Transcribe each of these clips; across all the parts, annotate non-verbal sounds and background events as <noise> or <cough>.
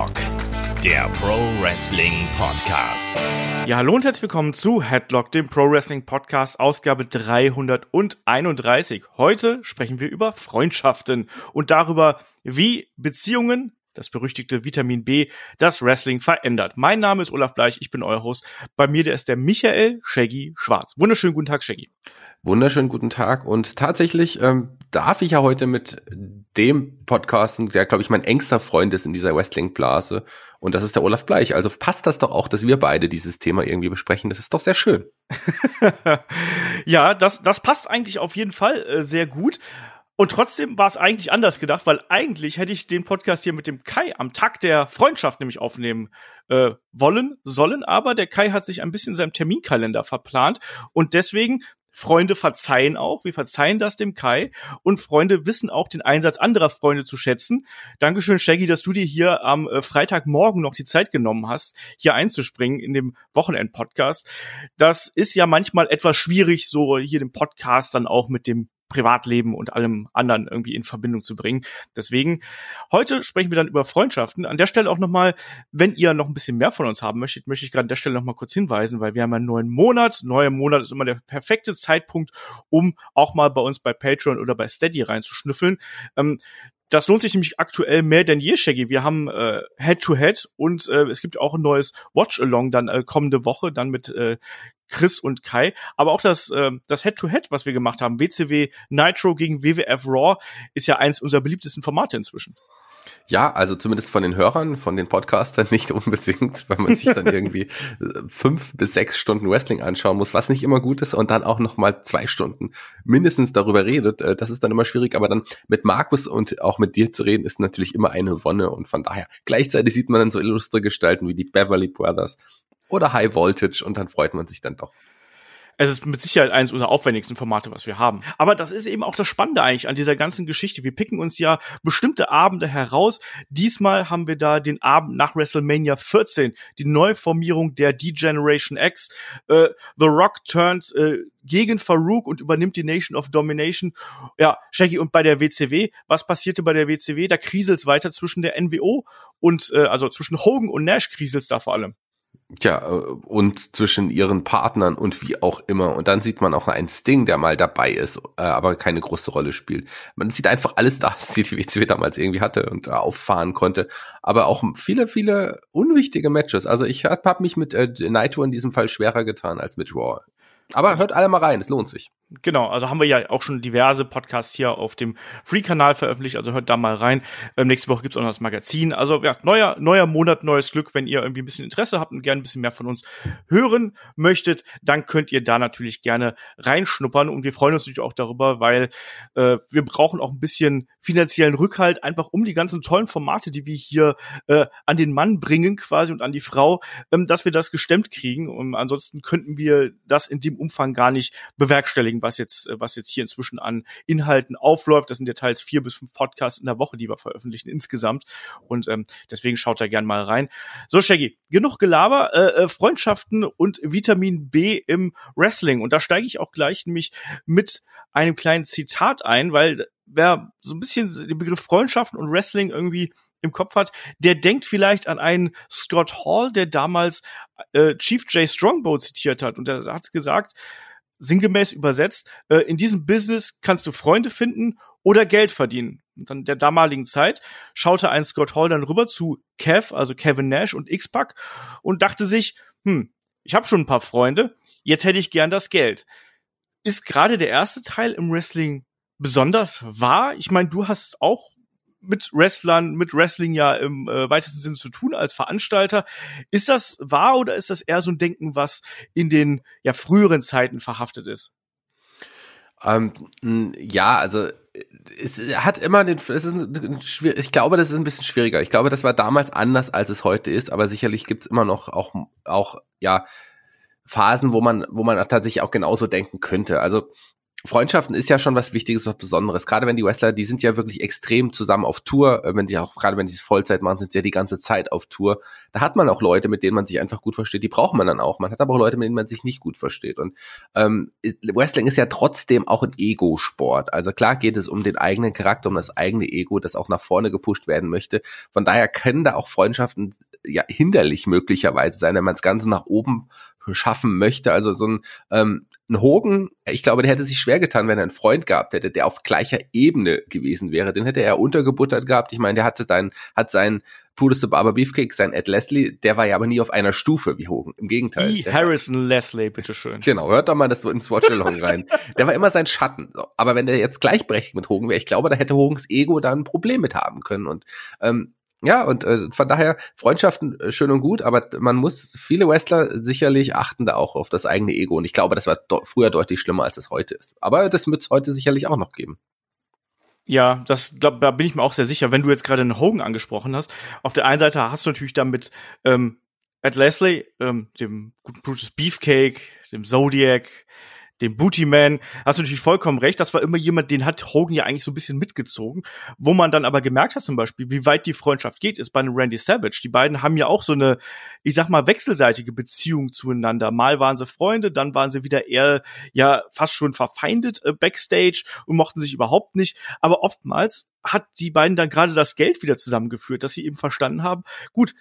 Headlock, der Pro Wrestling Podcast. Ja, hallo und herzlich willkommen zu Headlock, dem Pro Wrestling Podcast, Ausgabe 331. Heute sprechen wir über Freundschaften und darüber, wie Beziehungen das berüchtigte Vitamin B, das Wrestling verändert. Mein Name ist Olaf Bleich, ich bin euer Host. Bei mir der ist der Michael Shaggy Schwarz. Wunderschönen guten Tag, Shaggy. Wunderschönen guten Tag und tatsächlich ähm, darf ich ja heute mit dem Podcasten, der glaube ich mein engster Freund ist in dieser Wrestling-Blase und das ist der Olaf Bleich. Also passt das doch auch, dass wir beide dieses Thema irgendwie besprechen. Das ist doch sehr schön. <laughs> ja, das, das passt eigentlich auf jeden Fall äh, sehr gut. Und trotzdem war es eigentlich anders gedacht, weil eigentlich hätte ich den Podcast hier mit dem Kai am Tag der Freundschaft nämlich aufnehmen äh, wollen, sollen, aber der Kai hat sich ein bisschen in seinem Terminkalender verplant und deswegen Freunde verzeihen auch, wir verzeihen das dem Kai und Freunde wissen auch den Einsatz anderer Freunde zu schätzen. Dankeschön, Shaggy, dass du dir hier am äh, Freitagmorgen noch die Zeit genommen hast, hier einzuspringen in dem Wochenend-Podcast. Das ist ja manchmal etwas schwierig, so hier den Podcast dann auch mit dem Privatleben und allem anderen irgendwie in Verbindung zu bringen. Deswegen, heute sprechen wir dann über Freundschaften. An der Stelle auch nochmal, wenn ihr noch ein bisschen mehr von uns haben möchtet, möchte ich gerade an der Stelle nochmal kurz hinweisen, weil wir haben einen neuen Monat. Neuer Monat ist immer der perfekte Zeitpunkt, um auch mal bei uns bei Patreon oder bei Steady reinzuschnüffeln. Ähm, das lohnt sich nämlich aktuell mehr denn je, Shaggy. Wir haben äh, Head-to-Head und äh, es gibt auch ein neues Watch-Along dann äh, kommende Woche, dann mit äh, Chris und Kai. Aber auch das, äh, das Head-to-Head, -Head, was wir gemacht haben, WCW Nitro gegen WWF Raw, ist ja eins unserer beliebtesten Formate inzwischen. Ja, also zumindest von den Hörern, von den Podcastern <laughs> nicht unbedingt, weil man sich dann <laughs> irgendwie äh, fünf bis sechs Stunden Wrestling anschauen muss, was nicht immer gut ist und dann auch noch mal zwei Stunden mindestens darüber redet. Äh, das ist dann immer schwierig, aber dann mit Markus und auch mit dir zu reden, ist natürlich immer eine Wonne und von daher gleichzeitig sieht man dann so illustre Gestalten wie die Beverly Brothers oder High Voltage und dann freut man sich dann doch. Es ist mit Sicherheit eines unserer aufwendigsten Formate, was wir haben. Aber das ist eben auch das Spannende eigentlich an dieser ganzen Geschichte. Wir picken uns ja bestimmte Abende heraus. Diesmal haben wir da den Abend nach WrestleMania 14, die Neuformierung der D-Generation X. Äh, The Rock turns äh, gegen Farouk und übernimmt die Nation of Domination. Ja, Shaggy und bei der WCW, was passierte bei der WCW? Da kriselt's weiter zwischen der NWO und äh, also zwischen Hogan und Nash kriselt's da vor allem. Tja, äh, und zwischen ihren Partnern und wie auch immer. Und dann sieht man auch einen Sting, der mal dabei ist, äh, aber keine große Rolle spielt. Man sieht einfach alles das, <laughs> die die WCW damals irgendwie hatte und auffahren konnte. Aber auch viele, viele unwichtige Matches. Also ich habe hab mich mit äh, Naito in diesem Fall schwerer getan als mit Raw. Aber hört alle mal rein, es lohnt sich. Genau, also haben wir ja auch schon diverse Podcasts hier auf dem Free-Kanal veröffentlicht, also hört da mal rein. Ähm, nächste Woche gibt's auch noch das Magazin. Also ja, neuer, neuer Monat, neues Glück. Wenn ihr irgendwie ein bisschen Interesse habt und gerne ein bisschen mehr von uns hören möchtet, dann könnt ihr da natürlich gerne reinschnuppern. Und wir freuen uns natürlich auch darüber, weil äh, wir brauchen auch ein bisschen finanziellen Rückhalt, einfach um die ganzen tollen Formate, die wir hier äh, an den Mann bringen quasi und an die Frau, ähm, dass wir das gestemmt kriegen. Und ansonsten könnten wir das in dem Umfang gar nicht bewerkstelligen, was jetzt, äh, was jetzt hier inzwischen an Inhalten aufläuft. Das sind ja teils vier bis fünf Podcasts in der Woche, die wir veröffentlichen insgesamt. Und ähm, deswegen schaut da gern mal rein. So, Shaggy, genug Gelaber, äh, äh, Freundschaften und Vitamin B im Wrestling. Und da steige ich auch gleich nämlich mit einem kleinen Zitat ein, weil wer so ein bisschen den Begriff Freundschaften und Wrestling irgendwie im Kopf hat, der denkt vielleicht an einen Scott Hall, der damals äh, Chief J. Strongbow zitiert hat. Und er hat gesagt, sinngemäß übersetzt, äh, in diesem Business kannst du Freunde finden oder Geld verdienen. Und dann der damaligen Zeit schaute ein Scott Hall dann rüber zu Kev, also Kevin Nash und X-Pac und dachte sich, hm, ich habe schon ein paar Freunde, jetzt hätte ich gern das Geld. Ist gerade der erste Teil im Wrestling besonders wahr? Ich meine, du hast auch mit Wrestlern, mit Wrestling ja im äh, weitesten Sinne zu tun als Veranstalter. Ist das wahr oder ist das eher so ein Denken, was in den ja früheren Zeiten verhaftet ist? Ähm, ja, also es hat immer den, es ist ein, ich glaube, das ist ein bisschen schwieriger. Ich glaube, das war damals anders, als es heute ist, aber sicherlich gibt es immer noch auch, auch, ja, Phasen, wo man, wo man tatsächlich auch genauso denken könnte. Also Freundschaften ist ja schon was Wichtiges, was Besonderes. Gerade wenn die Wrestler, die sind ja wirklich extrem zusammen auf Tour. Äh, wenn sie auch, gerade wenn sie es Vollzeit machen, sind sie ja die ganze Zeit auf Tour. Da hat man auch Leute, mit denen man sich einfach gut versteht. Die braucht man dann auch. Man hat aber auch Leute, mit denen man sich nicht gut versteht. Und ähm, Wrestling ist ja trotzdem auch ein Ego-Sport. Also klar geht es um den eigenen Charakter, um das eigene Ego, das auch nach vorne gepusht werden möchte. Von daher können da auch Freundschaften ja hinderlich möglicherweise sein, wenn man das Ganze nach oben schaffen möchte. Also so ein, ähm, ein Hogan, ich glaube, der hätte sich schwer getan, wenn er einen Freund gehabt hätte, der auf gleicher Ebene gewesen wäre. Den hätte er untergebuttert gehabt. Ich meine, der hatte dann, hat sein Pudes Barber Beefcake, sein Ed Leslie, der war ja aber nie auf einer Stufe wie Hogan. Im Gegenteil. E. Harrison Leslie, bitteschön. Genau, hört doch mal das ins Watch-Along rein. der war immer sein Schatten. Aber wenn der jetzt gleichberechtigt mit Hogan wäre, ich glaube, da hätte Hogans Ego da ein Problem mit haben können. Und ähm, ja, und äh, von daher Freundschaften äh, schön und gut, aber man muss viele Wrestler sicherlich achten da auch auf das eigene Ego und ich glaube, das war do früher deutlich schlimmer als es heute ist. Aber das wird es heute sicherlich auch noch geben. Ja, das glaub, da bin ich mir auch sehr sicher. Wenn du jetzt gerade einen Hogan angesprochen hast, auf der einen Seite hast du natürlich damit ähm, Ed Leslie, ähm, dem guten Brutus Beefcake, dem Zodiac, dem Booty Man, hast du natürlich vollkommen recht. Das war immer jemand, den hat Hogan ja eigentlich so ein bisschen mitgezogen. Wo man dann aber gemerkt hat zum Beispiel, wie weit die Freundschaft geht, ist bei einem Randy Savage. Die beiden haben ja auch so eine, ich sag mal, wechselseitige Beziehung zueinander. Mal waren sie Freunde, dann waren sie wieder eher, ja, fast schon verfeindet äh, backstage und mochten sich überhaupt nicht. Aber oftmals hat die beiden dann gerade das Geld wieder zusammengeführt, dass sie eben verstanden haben, gut,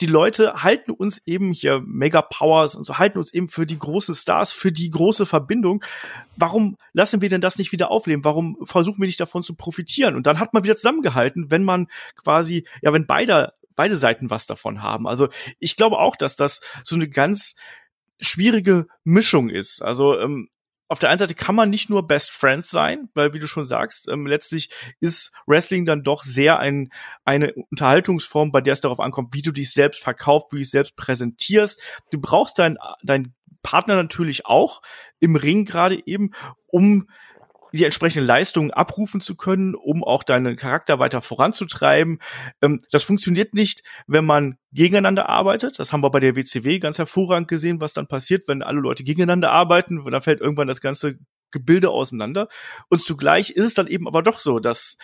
die Leute halten uns eben hier Mega Powers und so halten uns eben für die großen Stars, für die große Verbindung. Warum lassen wir denn das nicht wieder aufleben? Warum versuchen wir nicht davon zu profitieren? Und dann hat man wieder zusammengehalten, wenn man quasi, ja, wenn beide, beide Seiten was davon haben. Also ich glaube auch, dass das so eine ganz schwierige Mischung ist. Also ähm, auf der einen Seite kann man nicht nur Best Friends sein, weil wie du schon sagst, ähm, letztlich ist Wrestling dann doch sehr ein, eine Unterhaltungsform, bei der es darauf ankommt, wie du dich selbst verkaufst, wie du dich selbst präsentierst. Du brauchst deinen dein Partner natürlich auch im Ring gerade eben, um die entsprechenden Leistungen abrufen zu können, um auch deinen Charakter weiter voranzutreiben. Ähm, das funktioniert nicht, wenn man gegeneinander arbeitet. Das haben wir bei der WCW ganz hervorragend gesehen, was dann passiert, wenn alle Leute gegeneinander arbeiten. Dann fällt irgendwann das ganze Gebilde auseinander. Und zugleich ist es dann eben aber doch so, dass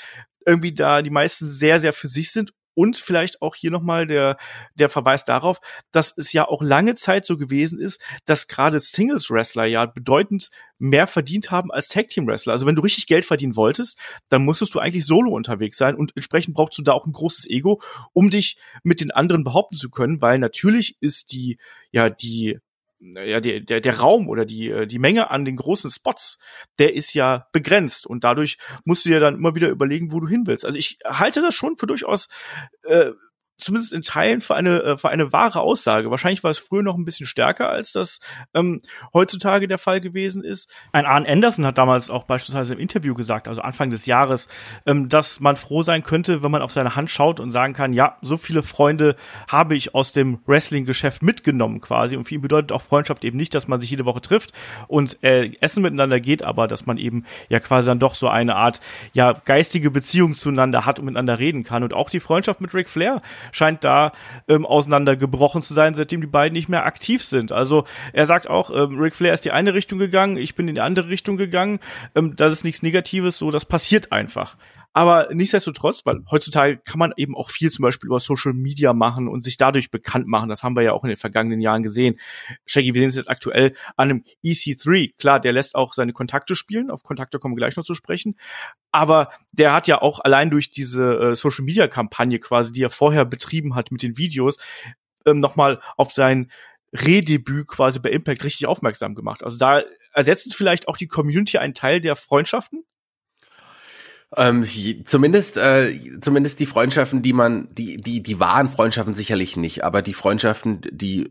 irgendwie da die meisten sehr, sehr für sich sind und vielleicht auch hier nochmal der, der Verweis darauf, dass es ja auch lange Zeit so gewesen ist, dass gerade Singles-Wrestler ja bedeutend mehr verdient haben als Tag-Team-Wrestler. Also wenn du richtig Geld verdienen wolltest, dann musstest du eigentlich solo unterwegs sein und entsprechend brauchst du da auch ein großes Ego, um dich mit den anderen behaupten zu können, weil natürlich ist die, ja, die ja, der, der, der Raum oder die, äh, die Menge an den großen Spots, der ist ja begrenzt und dadurch musst du ja dann immer wieder überlegen, wo du hin willst. Also ich halte das schon für durchaus äh, zumindest in Teilen für eine äh, für eine wahre Aussage. Wahrscheinlich war es früher noch ein bisschen stärker, als das ähm, heutzutage der Fall gewesen ist. Ein Arne Anderson hat damals auch beispielsweise im Interview gesagt, also Anfang des Jahres, ähm, dass man froh sein könnte, wenn man auf seine Hand schaut und sagen kann, ja, so viele Freunde habe ich aus dem Wrestling-Geschäft mitgenommen quasi. Und für ihn bedeutet auch Freundschaft eben nicht, dass man sich jede Woche trifft und äh, Essen miteinander geht, aber dass man eben ja quasi dann doch so eine Art ja geistige Beziehung zueinander hat und miteinander reden kann. Und auch die Freundschaft mit Ric Flair scheint da ähm, auseinandergebrochen zu sein, seitdem die beiden nicht mehr aktiv sind. Also er sagt auch, ähm, Ric Flair ist die eine Richtung gegangen, ich bin in die andere Richtung gegangen. Ähm, das ist nichts Negatives, so das passiert einfach. Aber nichtsdestotrotz, weil heutzutage kann man eben auch viel zum Beispiel über Social Media machen und sich dadurch bekannt machen. Das haben wir ja auch in den vergangenen Jahren gesehen. Shaggy, wir sehen es jetzt aktuell an einem EC3. Klar, der lässt auch seine Kontakte spielen. Auf Kontakte kommen wir gleich noch zu sprechen. Aber der hat ja auch allein durch diese äh, Social Media Kampagne quasi, die er vorher betrieben hat mit den Videos, ähm, nochmal auf sein Redebüt quasi bei Impact richtig aufmerksam gemacht. Also da ersetzt vielleicht auch die Community einen Teil der Freundschaften, ähm, zumindest, äh, zumindest die Freundschaften, die man, die, die, die wahren Freundschaften sicherlich nicht, aber die Freundschaften, die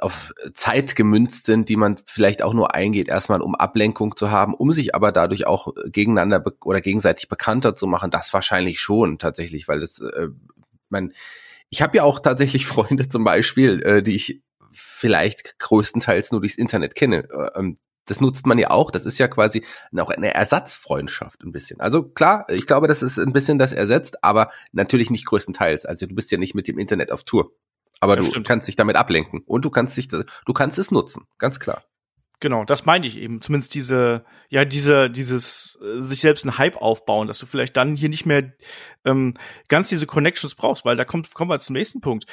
auf Zeit gemünzt sind, die man vielleicht auch nur eingeht, erstmal um Ablenkung zu haben, um sich aber dadurch auch gegeneinander oder gegenseitig bekannter zu machen, das wahrscheinlich schon tatsächlich, weil das, äh, man, ich habe ja auch tatsächlich <laughs> Freunde zum Beispiel, äh, die ich vielleicht größtenteils nur durchs Internet kenne. Äh, ähm, das nutzt man ja auch. Das ist ja quasi auch eine Ersatzfreundschaft ein bisschen. Also klar, ich glaube, das ist ein bisschen das ersetzt, aber natürlich nicht größtenteils. Also du bist ja nicht mit dem Internet auf Tour. Aber das du stimmt. kannst dich damit ablenken und du kannst dich, du kannst es nutzen, ganz klar. Genau, das meine ich eben. Zumindest diese, ja, diese, dieses äh, sich selbst einen Hype aufbauen, dass du vielleicht dann hier nicht mehr ähm, ganz diese Connections brauchst, weil da kommt, kommen wir zum nächsten Punkt.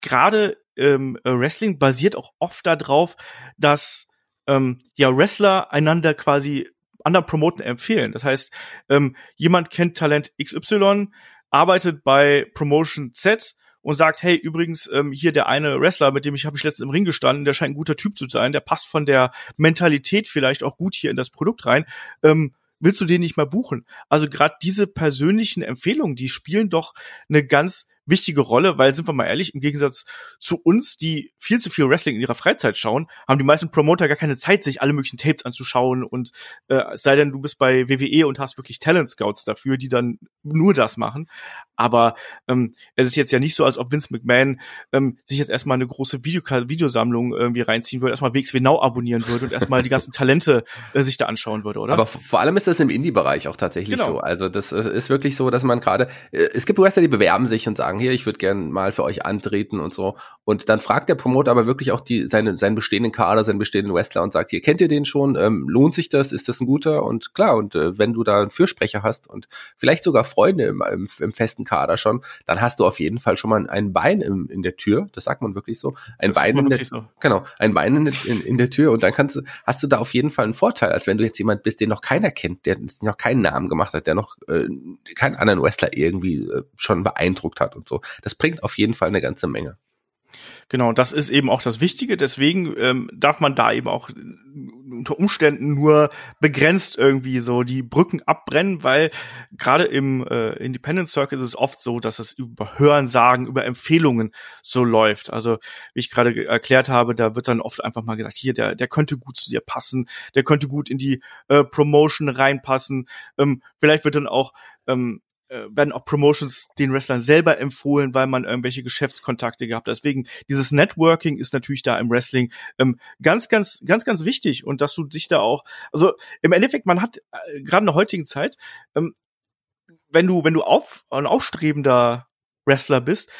Gerade ähm, Wrestling basiert auch oft darauf, dass ähm, ja Wrestler einander quasi anderen Promoten empfehlen. Das heißt, ähm, jemand kennt Talent XY, arbeitet bei Promotion Z und sagt, hey, übrigens, ähm, hier der eine Wrestler, mit dem ich habe ich letztens im Ring gestanden, der scheint ein guter Typ zu sein, der passt von der Mentalität vielleicht auch gut hier in das Produkt rein. Ähm, willst du den nicht mal buchen? Also gerade diese persönlichen Empfehlungen, die spielen doch eine ganz wichtige Rolle, weil sind wir mal ehrlich, im Gegensatz zu uns, die viel zu viel Wrestling in ihrer Freizeit schauen, haben die meisten Promoter gar keine Zeit, sich alle möglichen Tapes anzuschauen und äh, es sei denn, du bist bei WWE und hast wirklich Talent Scouts dafür, die dann nur das machen. Aber ähm, es ist jetzt ja nicht so, als ob Vince McMahon ähm, sich jetzt erstmal eine große Video Videosammlung irgendwie reinziehen würde, erstmal WXW Now abonnieren würde und erstmal die ganzen Talente äh, sich da anschauen würde, oder? Aber vor allem ist das im Indie-Bereich auch tatsächlich genau. so. Also das äh, ist wirklich so, dass man gerade, äh, es gibt Wrestler, die bewerben sich und sagen, hier, ich würde gerne mal für euch antreten und so. Und dann fragt der Promoter aber wirklich auch die, seine, seinen bestehenden Kader, seinen bestehenden Wrestler und sagt, hier, kennt ihr den schon? Ähm, lohnt sich das? Ist das ein guter? Und klar, und äh, wenn du da einen Fürsprecher hast und vielleicht sogar Freunde im, im, im festen Kader schon, dann hast du auf jeden Fall schon mal ein Bein im, in der Tür. Das sagt man wirklich so. Ein das Bein in der, so. genau, ein Bein in, in, in der Tür und dann kannst du, hast du da auf jeden Fall einen Vorteil, als wenn du jetzt jemand bist, den noch keiner kennt, der noch keinen Namen gemacht hat, der noch äh, keinen anderen Wrestler irgendwie äh, schon beeindruckt hat und so. Das bringt auf jeden Fall eine ganze Menge. Genau, das ist eben auch das Wichtige. Deswegen ähm, darf man da eben auch unter Umständen nur begrenzt irgendwie so die Brücken abbrennen, weil gerade im äh, Independent Circle ist es oft so, dass es über Hörensagen, über Empfehlungen so läuft. Also wie ich gerade erklärt habe, da wird dann oft einfach mal gesagt, hier der der könnte gut zu dir passen, der könnte gut in die äh, Promotion reinpassen. Ähm, vielleicht wird dann auch ähm, äh, werden auch Promotions den Wrestlern selber empfohlen, weil man irgendwelche Geschäftskontakte gehabt hat. Deswegen dieses Networking ist natürlich da im Wrestling ähm, ganz, ganz, ganz, ganz wichtig und dass du dich da auch, also im Endeffekt, man hat äh, gerade in der heutigen Zeit, ähm, wenn du, wenn du auf, ein aufstrebender Wrestler bist,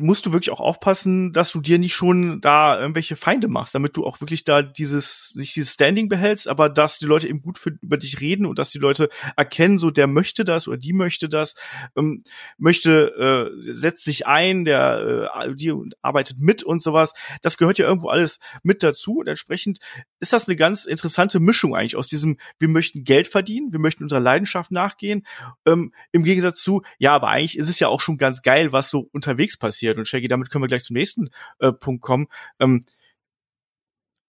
musst du wirklich auch aufpassen, dass du dir nicht schon da irgendwelche Feinde machst, damit du auch wirklich da dieses, nicht dieses Standing behältst, aber dass die Leute eben gut für, über dich reden und dass die Leute erkennen, so der möchte das oder die möchte das, ähm, möchte, äh, setzt sich ein, der äh, die arbeitet mit und sowas. Das gehört ja irgendwo alles mit dazu und entsprechend ist das eine ganz interessante Mischung eigentlich aus diesem, wir möchten Geld verdienen, wir möchten unserer Leidenschaft nachgehen, ähm, im Gegensatz zu, ja, aber eigentlich ist es ja auch schon ganz geil, was so unterwegs passiert passiert. Und Shaggy, damit können wir gleich zum nächsten äh, Punkt kommen. Ähm,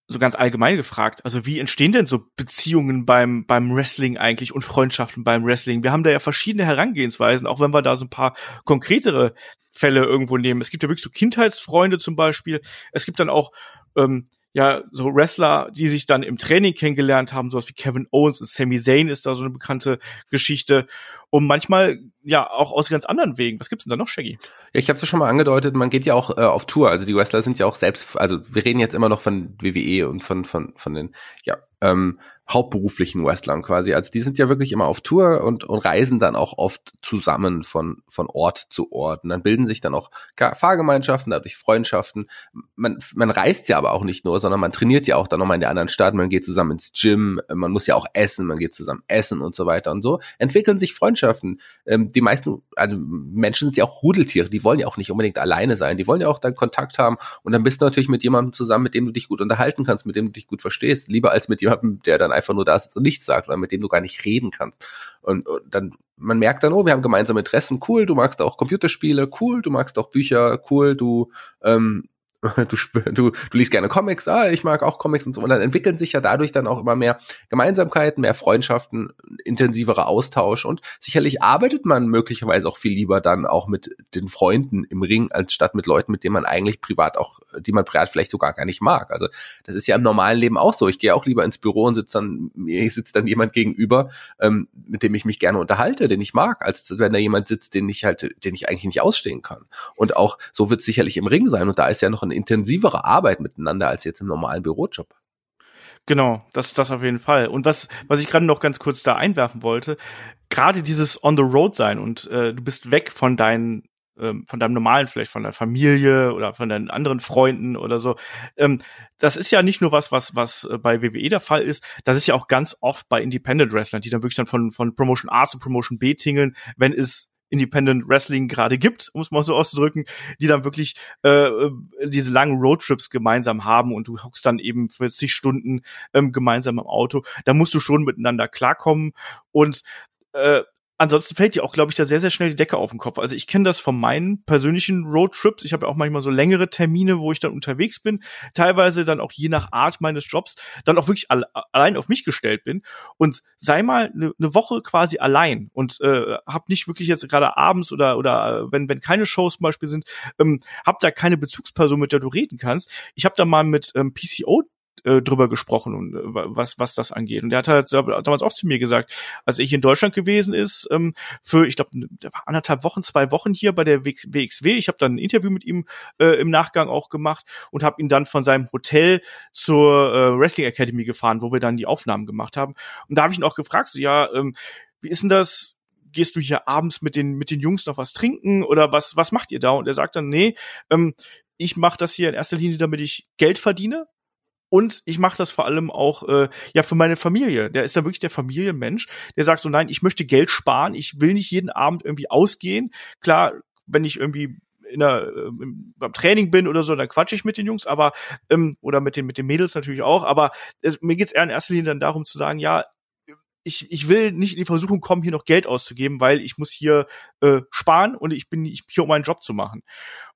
so ganz allgemein gefragt, also wie entstehen denn so Beziehungen beim, beim Wrestling eigentlich und Freundschaften beim Wrestling? Wir haben da ja verschiedene Herangehensweisen, auch wenn wir da so ein paar konkretere Fälle irgendwo nehmen. Es gibt ja wirklich so Kindheitsfreunde zum Beispiel. Es gibt dann auch ähm, ja, so Wrestler, die sich dann im Training kennengelernt haben, sowas wie Kevin Owens und Sami Zayn ist da so eine bekannte Geschichte. Und manchmal ja auch aus ganz anderen Wegen. Was gibt's denn da noch, Shaggy? Ja, ich habe es ja schon mal angedeutet, man geht ja auch äh, auf Tour. Also die Wrestler sind ja auch selbst, also wir reden jetzt immer noch von WWE und von, von, von den, ja, ähm, hauptberuflichen Wrestlern quasi. Also die sind ja wirklich immer auf Tour und, und reisen dann auch oft zusammen von, von Ort zu Ort. Und dann bilden sich dann auch Fahrgemeinschaften, dadurch Freundschaften. Man, man reist ja aber auch nicht nur, sondern man trainiert ja auch dann nochmal in der anderen Stadt. Man geht zusammen ins Gym, man muss ja auch essen, man geht zusammen essen und so weiter und so. Entwickeln sich Freundschaften. Ähm, die meisten, also Menschen sind ja auch Rudeltiere, die wollen ja auch nicht unbedingt alleine sein. Die wollen ja auch dann Kontakt haben. Und dann bist du natürlich mit jemandem zusammen, mit dem du dich gut unterhalten kannst, mit dem du dich gut verstehst. Lieber als mit jemandem, der dann einfach nur da sitzt und nichts sagt oder mit dem du gar nicht reden kannst. Und, und dann, man merkt dann, oh, wir haben gemeinsame Interessen, cool, du magst auch Computerspiele, cool, du magst auch Bücher, cool, du ähm, <laughs> du, du, du liest gerne Comics, ah, ich mag auch Comics und so. Und dann entwickeln sich ja dadurch dann auch immer mehr Gemeinsamkeiten, mehr Freundschaften, intensiverer Austausch und sicherlich arbeitet man möglicherweise auch viel lieber dann auch mit den Freunden im Ring, als statt mit Leuten, mit denen man eigentlich privat auch, die man privat vielleicht sogar gar nicht mag. Also das ist ja im normalen Leben auch so. Ich gehe auch lieber ins Büro und sitze dann, mir sitzt dann jemand gegenüber, ähm, mit dem ich mich gerne unterhalte, den ich mag, als wenn da jemand sitzt, den ich halt, den ich eigentlich nicht ausstehen kann. Und auch so wird es sicherlich im Ring sein. Und da ist ja noch ein intensivere Arbeit miteinander als jetzt im normalen Bürojob. Genau, das ist das auf jeden Fall. Und was, was ich gerade noch ganz kurz da einwerfen wollte, gerade dieses on the road sein und äh, du bist weg von deinen ähm, von deinem normalen, vielleicht von der Familie oder von deinen anderen Freunden oder so. Ähm, das ist ja nicht nur was, was, was äh, bei WWE der Fall ist. Das ist ja auch ganz oft bei Independent Wrestlern, die dann wirklich dann von, von Promotion A zu Promotion B tingeln, wenn es Independent Wrestling gerade gibt, um es mal so auszudrücken, die dann wirklich äh, äh, diese langen Roadtrips gemeinsam haben und du hockst dann eben 40 Stunden ähm, gemeinsam im Auto. Da musst du schon miteinander klarkommen und äh, ansonsten fällt dir auch, glaube ich, da sehr, sehr schnell die Decke auf den Kopf. Also ich kenne das von meinen persönlichen Roadtrips. Ich habe ja auch manchmal so längere Termine, wo ich dann unterwegs bin, teilweise dann auch je nach Art meines Jobs, dann auch wirklich alle, allein auf mich gestellt bin und sei mal eine ne Woche quasi allein und äh, habe nicht wirklich jetzt gerade abends oder oder äh, wenn wenn keine Shows zum Beispiel sind, ähm, hab da keine Bezugsperson, mit der du reden kannst. Ich habe da mal mit ähm, PCO äh, drüber gesprochen und äh, was was das angeht. Und der hat halt damals auch zu mir gesagt, als ich in Deutschland gewesen ist, ähm, für ich glaube anderthalb Wochen, zwei Wochen hier bei der WXW. Ich habe dann ein Interview mit ihm äh, im Nachgang auch gemacht und habe ihn dann von seinem Hotel zur äh, Wrestling Academy gefahren, wo wir dann die Aufnahmen gemacht haben. Und da habe ich ihn auch gefragt, so ja, ähm, wie ist denn das? gehst du hier abends mit den mit den Jungs noch was trinken oder was was macht ihr da und er sagt dann nee ähm, ich mache das hier in erster Linie damit ich Geld verdiene und ich mache das vor allem auch äh, ja für meine Familie. Der ist da wirklich der Familienmensch, der sagt so, nein, ich möchte Geld sparen, ich will nicht jeden Abend irgendwie ausgehen. Klar, wenn ich irgendwie in der, äh, beim Training bin oder so, dann quatsche ich mit den Jungs, aber ähm, oder mit den mit den Mädels natürlich auch. Aber es, mir geht's eher in erster Linie dann darum zu sagen, ja, ich, ich will nicht in die Versuchung kommen, hier noch Geld auszugeben, weil ich muss hier äh, sparen und ich bin hier, um meinen Job zu machen.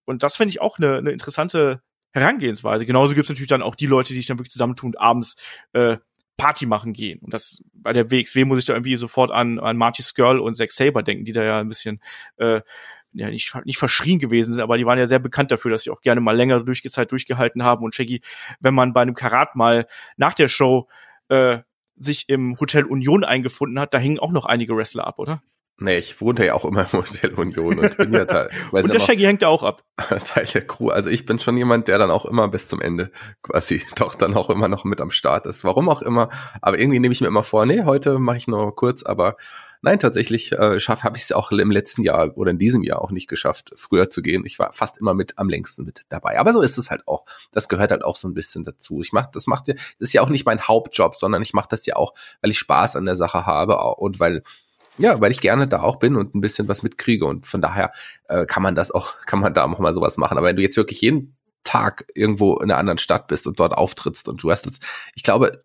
Und das finde ich auch eine, eine interessante Herangehensweise. Genauso gibt es natürlich dann auch die Leute, die sich dann wirklich zusammentun, abends äh, Party machen gehen. Und das bei der WXW muss ich da irgendwie sofort an, an Marty Skirl und Zack Saber denken, die da ja ein bisschen äh, ja nicht, nicht verschrien gewesen sind, aber die waren ja sehr bekannt dafür, dass sie auch gerne mal länger durchgezeit durchgehalten haben. Und Shaggy, wenn man bei einem Karat mal nach der Show äh, sich im Hotel Union eingefunden hat, da hingen auch noch einige Wrestler ab, oder? Nee, ich wohne ja auch immer im Hotel Union und bin ja Teil. <laughs> und der Shaggy hängt ja auch ab. <laughs> Teil der Crew. Also ich bin schon jemand, der dann auch immer bis zum Ende quasi <laughs> doch dann auch immer noch mit am Start ist. Warum auch immer. Aber irgendwie nehme ich mir immer vor, nee, heute mache ich nur kurz, aber nein, tatsächlich äh, schaff, habe ich es auch im letzten Jahr oder in diesem Jahr auch nicht geschafft, früher zu gehen. Ich war fast immer mit am längsten mit dabei. Aber so ist es halt auch. Das gehört halt auch so ein bisschen dazu. Ich mach, das macht ja, das ist ja auch nicht mein Hauptjob, sondern ich mache das ja auch, weil ich Spaß an der Sache habe und weil ja, weil ich gerne da auch bin und ein bisschen was mitkriege und von daher äh, kann man das auch, <laughs> kann man da auch mal sowas machen. Aber wenn du jetzt wirklich jeden Tag irgendwo in einer anderen Stadt bist und dort auftrittst und du jetzt, ich glaube,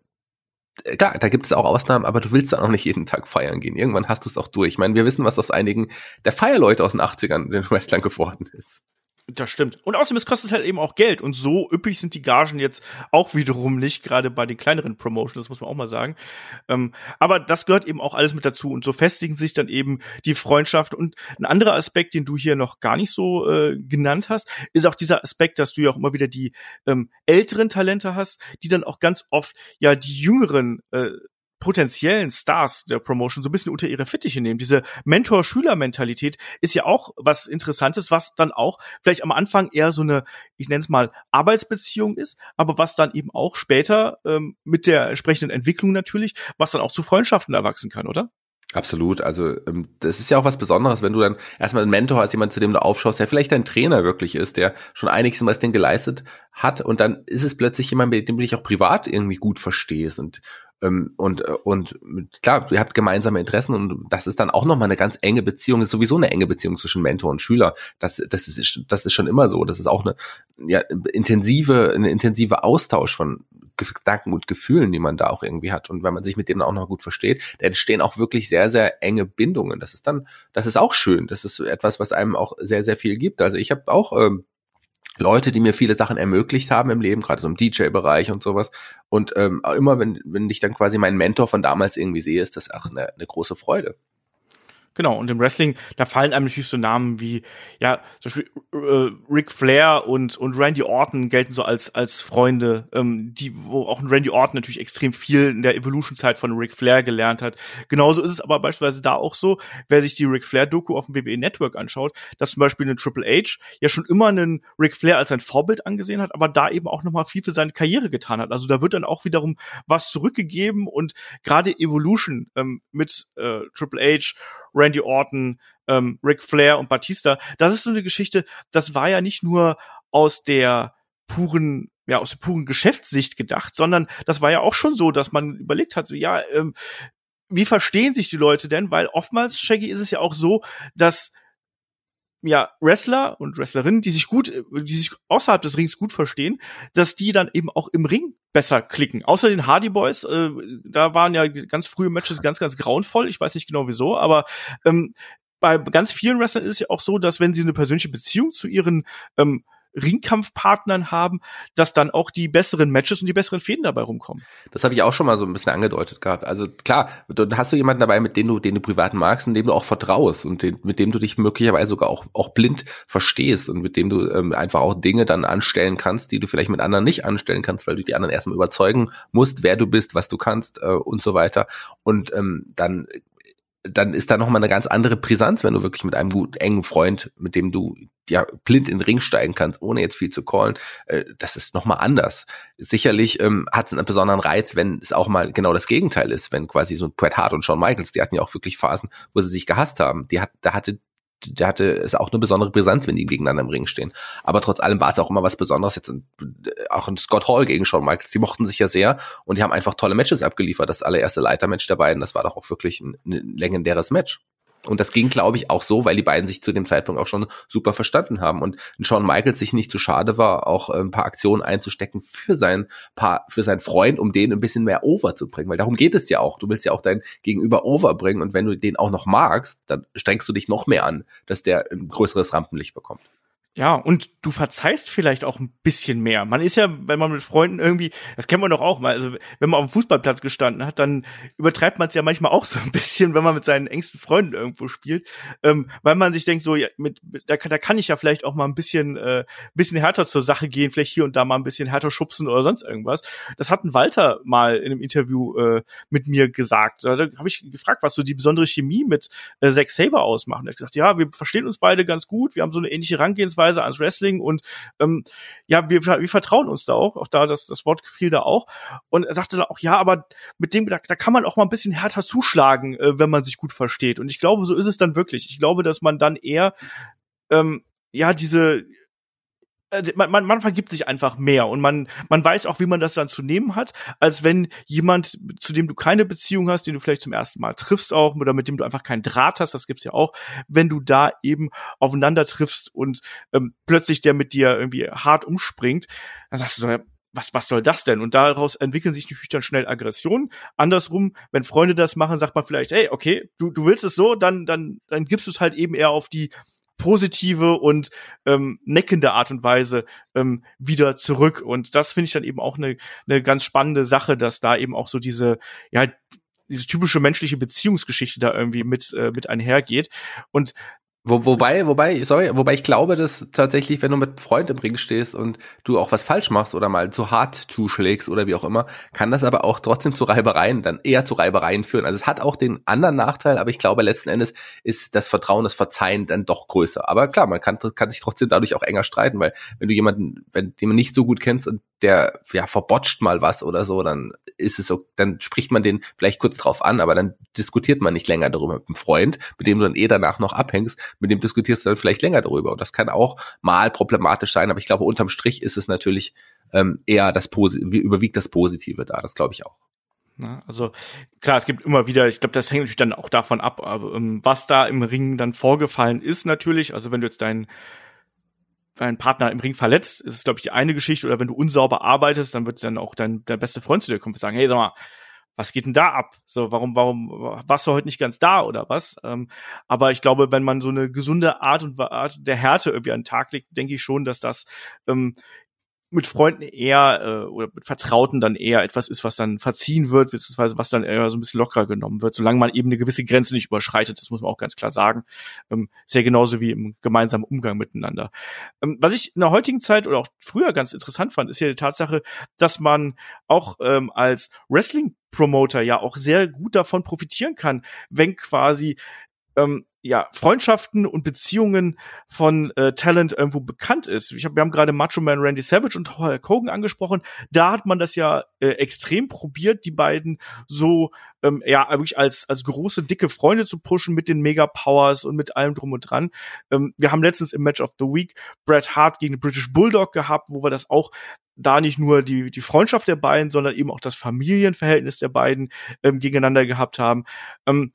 äh, klar, da gibt es auch Ausnahmen, aber du willst dann auch nicht jeden Tag feiern gehen. Irgendwann hast du es auch durch. Ich meine, wir wissen, was aus einigen der Feierleute aus den 80ern den Wrestlern geworden ist. Das stimmt. Und außerdem, es kostet halt eben auch Geld. Und so üppig sind die Gagen jetzt auch wiederum nicht, gerade bei den kleineren Promotions, das muss man auch mal sagen. Ähm, aber das gehört eben auch alles mit dazu. Und so festigen sich dann eben die Freundschaft. Und ein anderer Aspekt, den du hier noch gar nicht so äh, genannt hast, ist auch dieser Aspekt, dass du ja auch immer wieder die ähm, älteren Talente hast, die dann auch ganz oft ja die jüngeren äh, potenziellen Stars der Promotion so ein bisschen unter ihre Fittiche nehmen. Diese Mentor-Schüler-Mentalität ist ja auch was Interessantes, was dann auch vielleicht am Anfang eher so eine, ich nenne es mal, Arbeitsbeziehung ist, aber was dann eben auch später ähm, mit der entsprechenden Entwicklung natürlich, was dann auch zu Freundschaften erwachsen kann, oder? Absolut. Also ähm, das ist ja auch was Besonderes, wenn du dann erstmal einen Mentor hast, jemand, zu dem du aufschaust, der vielleicht dein Trainer wirklich ist, der schon einiges im Wrestling geleistet hat und dann ist es plötzlich jemand, mit dem du dich auch privat irgendwie gut verstehst und und, äh, und klar, ihr habt gemeinsame Interessen und das ist dann auch nochmal eine ganz enge Beziehung, ist sowieso eine enge Beziehung zwischen Mentor und Schüler. Das, das, ist, das ist schon immer so. Das ist auch eine ja, intensive, eine intensive Austausch von Gedanken und Gefühlen, die man da auch irgendwie hat. Und wenn man sich mit denen auch noch gut versteht, da entstehen auch wirklich sehr, sehr enge Bindungen. Das ist dann, das ist auch schön. Das ist etwas, was einem auch sehr, sehr viel gibt. Also ich habe auch ähm, Leute, die mir viele Sachen ermöglicht haben im Leben, gerade so im DJ-Bereich und sowas. Und ähm, immer, wenn, wenn ich dann quasi meinen Mentor von damals irgendwie sehe, ist das auch eine, eine große Freude. Genau, und im Wrestling, da fallen einem natürlich so Namen wie, ja, zum Beispiel äh, Ric Flair und, und Randy Orton gelten so als, als Freunde, ähm, die, wo auch Randy Orton natürlich extrem viel in der Evolution-Zeit von Ric Flair gelernt hat. Genauso ist es aber beispielsweise da auch so, wer sich die Ric Flair-Doku auf dem WWE Network anschaut, dass zum Beispiel eine Triple H ja schon immer einen Ric Flair als ein Vorbild angesehen hat, aber da eben auch nochmal viel für seine Karriere getan hat. Also da wird dann auch wiederum was zurückgegeben und gerade Evolution ähm, mit äh, Triple H Randy Orton, ähm, Ric Flair und Batista, das ist so eine Geschichte, das war ja nicht nur aus der puren ja aus der puren Geschäftssicht gedacht, sondern das war ja auch schon so, dass man überlegt hat, so ja, ähm, wie verstehen sich die Leute denn? Weil oftmals, Shaggy, ist es ja auch so, dass ja, Wrestler und Wrestlerinnen, die sich gut, die sich außerhalb des Rings gut verstehen, dass die dann eben auch im Ring besser klicken. Außer den Hardy Boys, äh, da waren ja ganz frühe Matches ganz, ganz grauenvoll. Ich weiß nicht genau wieso, aber ähm, bei ganz vielen Wrestlern ist es ja auch so, dass wenn sie eine persönliche Beziehung zu ihren ähm, Ringkampfpartnern haben, dass dann auch die besseren Matches und die besseren Fäden dabei rumkommen. Das habe ich auch schon mal so ein bisschen angedeutet gehabt. Also klar, dann hast du jemanden dabei, mit dem du, den du privat magst und dem du auch vertraust und den, mit dem du dich möglicherweise sogar auch, auch blind verstehst und mit dem du ähm, einfach auch Dinge dann anstellen kannst, die du vielleicht mit anderen nicht anstellen kannst, weil du die anderen erstmal überzeugen musst, wer du bist, was du kannst äh, und so weiter. Und ähm, dann dann ist da nochmal eine ganz andere Brisanz, wenn du wirklich mit einem guten, engen Freund, mit dem du ja blind in den Ring steigen kannst, ohne jetzt viel zu callen, äh, das ist nochmal anders. Sicherlich ähm, hat es einen besonderen Reiz, wenn es auch mal genau das Gegenteil ist, wenn quasi so ein Bret Hart und Shawn Michaels, die hatten ja auch wirklich Phasen, wo sie sich gehasst haben. Die hat, da hatte der hatte es auch eine besondere Brisanz, wenn die gegeneinander im Ring stehen. Aber trotz allem war es auch immer was Besonderes. Jetzt auch ein Scott Hall gegen Shawn Michaels. Die mochten sich ja sehr und die haben einfach tolle Matches abgeliefert. Das allererste Leitermatch der beiden, das war doch auch wirklich ein, ein legendäres Match. Und das ging, glaube ich, auch so, weil die beiden sich zu dem Zeitpunkt auch schon super verstanden haben und Shawn Michaels sich nicht zu schade war, auch äh, ein paar Aktionen einzustecken für sein paar, für seinen Freund, um den ein bisschen mehr over zu bringen. Weil darum geht es ja auch. Du willst ja auch dein Gegenüber overbringen und wenn du den auch noch magst, dann strengst du dich noch mehr an, dass der ein größeres Rampenlicht bekommt. Ja, und du verzeihst vielleicht auch ein bisschen mehr. Man ist ja, wenn man mit Freunden irgendwie, das kennt man doch auch mal, also wenn man auf dem Fußballplatz gestanden hat, dann übertreibt man es ja manchmal auch so ein bisschen, wenn man mit seinen engsten Freunden irgendwo spielt, ähm, weil man sich denkt, so, ja, mit, da, da kann ich ja vielleicht auch mal ein bisschen, äh, bisschen härter zur Sache gehen, vielleicht hier und da mal ein bisschen härter schubsen oder sonst irgendwas. Das hat ein Walter mal in einem Interview äh, mit mir gesagt. Da habe ich gefragt, was so die besondere Chemie mit äh, Zack Saber ausmacht. Er hat gesagt, ja, wir verstehen uns beide ganz gut, wir haben so eine ähnliche Herangehensweise Sichtweise ans Wrestling und ähm, ja, wir, wir vertrauen uns da auch, auch da das, das Wort fiel da auch. Und er sagte dann auch, ja, aber mit dem, da, da kann man auch mal ein bisschen härter zuschlagen, äh, wenn man sich gut versteht. Und ich glaube, so ist es dann wirklich. Ich glaube, dass man dann eher ähm, ja diese man, man, man vergibt sich einfach mehr und man, man weiß auch, wie man das dann zu nehmen hat, als wenn jemand, zu dem du keine Beziehung hast, den du vielleicht zum ersten Mal triffst auch oder mit dem du einfach keinen Draht hast, das gibt's ja auch, wenn du da eben aufeinander triffst und ähm, plötzlich der mit dir irgendwie hart umspringt, dann sagst du so, was, was soll das denn? Und daraus entwickeln sich natürlich dann schnell Aggressionen. Andersrum, wenn Freunde das machen, sagt man vielleicht, hey, okay, du, du willst es so, dann, dann, dann gibst du es halt eben eher auf die positive und ähm, neckende Art und Weise ähm, wieder zurück. Und das finde ich dann eben auch eine ne ganz spannende Sache, dass da eben auch so diese, ja, diese typische menschliche Beziehungsgeschichte da irgendwie mit, äh, mit einhergeht. Und wo, wobei, wobei, sorry, wobei ich glaube, dass tatsächlich, wenn du mit Freund im Ring stehst und du auch was falsch machst oder mal zu hart zuschlägst oder wie auch immer, kann das aber auch trotzdem zu Reibereien, dann eher zu Reibereien führen. Also es hat auch den anderen Nachteil, aber ich glaube, letzten Endes ist das Vertrauen, das Verzeihen dann doch größer. Aber klar, man kann, kann sich trotzdem dadurch auch enger streiten, weil wenn du jemanden, wenn den man nicht so gut kennst und der ja verbotscht mal was oder so, dann ist es so, dann spricht man den vielleicht kurz drauf an, aber dann diskutiert man nicht länger darüber mit einem Freund, mit dem du dann eh danach noch abhängst mit dem diskutierst du dann vielleicht länger darüber. Und das kann auch mal problematisch sein, aber ich glaube, unterm Strich ist es natürlich ähm, eher das Positive, überwiegt das Positive da, das glaube ich auch. Na, also klar, es gibt immer wieder, ich glaube, das hängt natürlich dann auch davon ab, ähm, was da im Ring dann vorgefallen ist natürlich. Also wenn du jetzt deinen deinen Partner im Ring verletzt, ist es, glaube ich, die eine Geschichte. Oder wenn du unsauber arbeitest, dann wird dann auch dein der beste Freund zu dir kommen und sagen, hey, sag mal, was geht denn da ab? So, warum, warum warst du heute nicht ganz da oder was? Ähm, aber ich glaube, wenn man so eine gesunde Art und Art der Härte irgendwie an den Tag legt, denke ich schon, dass das ähm, mit Freunden eher äh, oder mit Vertrauten dann eher etwas ist, was dann verziehen wird, beziehungsweise was dann eher so ein bisschen lockerer genommen wird, solange man eben eine gewisse Grenze nicht überschreitet. Das muss man auch ganz klar sagen. Ähm, ist ja genauso wie im gemeinsamen Umgang miteinander. Ähm, was ich in der heutigen Zeit oder auch früher ganz interessant fand, ist ja die Tatsache, dass man auch ähm, als Wrestling Promoter ja auch sehr gut davon profitieren kann, wenn quasi ähm, ja, Freundschaften und Beziehungen von äh, Talent irgendwo bekannt ist. Ich hab, wir haben gerade Macho Man Randy Savage und Hulk Hogan angesprochen. Da hat man das ja äh, extrem probiert, die beiden so ähm, ja wirklich als als große dicke Freunde zu pushen mit den Mega Powers und mit allem drum und dran. Ähm, wir haben letztens im Match of the Week Bret Hart gegen den British Bulldog gehabt, wo wir das auch da nicht nur die, die Freundschaft der beiden, sondern eben auch das Familienverhältnis der beiden ähm, gegeneinander gehabt haben. Ähm,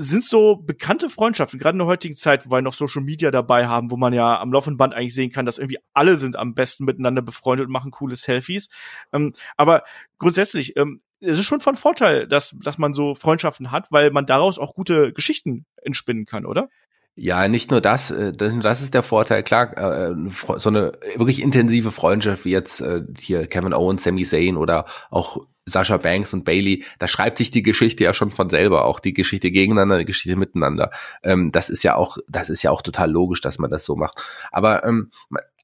sind so bekannte Freundschaften, gerade in der heutigen Zeit, wo wir noch Social Media dabei haben, wo man ja am laufenden Band eigentlich sehen kann, dass irgendwie alle sind am besten miteinander befreundet und machen coole Selfies. Ähm, aber grundsätzlich, ähm, es ist schon von Vorteil, dass, dass man so Freundschaften hat, weil man daraus auch gute Geschichten entspinnen kann, oder? Ja, nicht nur das, äh, das ist der Vorteil, klar, äh, so eine wirklich intensive Freundschaft wie jetzt äh, hier Kevin Owens, Sami Zayn oder auch Sascha Banks und Bailey, da schreibt sich die Geschichte ja schon von selber, auch die Geschichte gegeneinander, die Geschichte miteinander. Ähm, das ist ja auch, das ist ja auch total logisch, dass man das so macht. Aber ähm,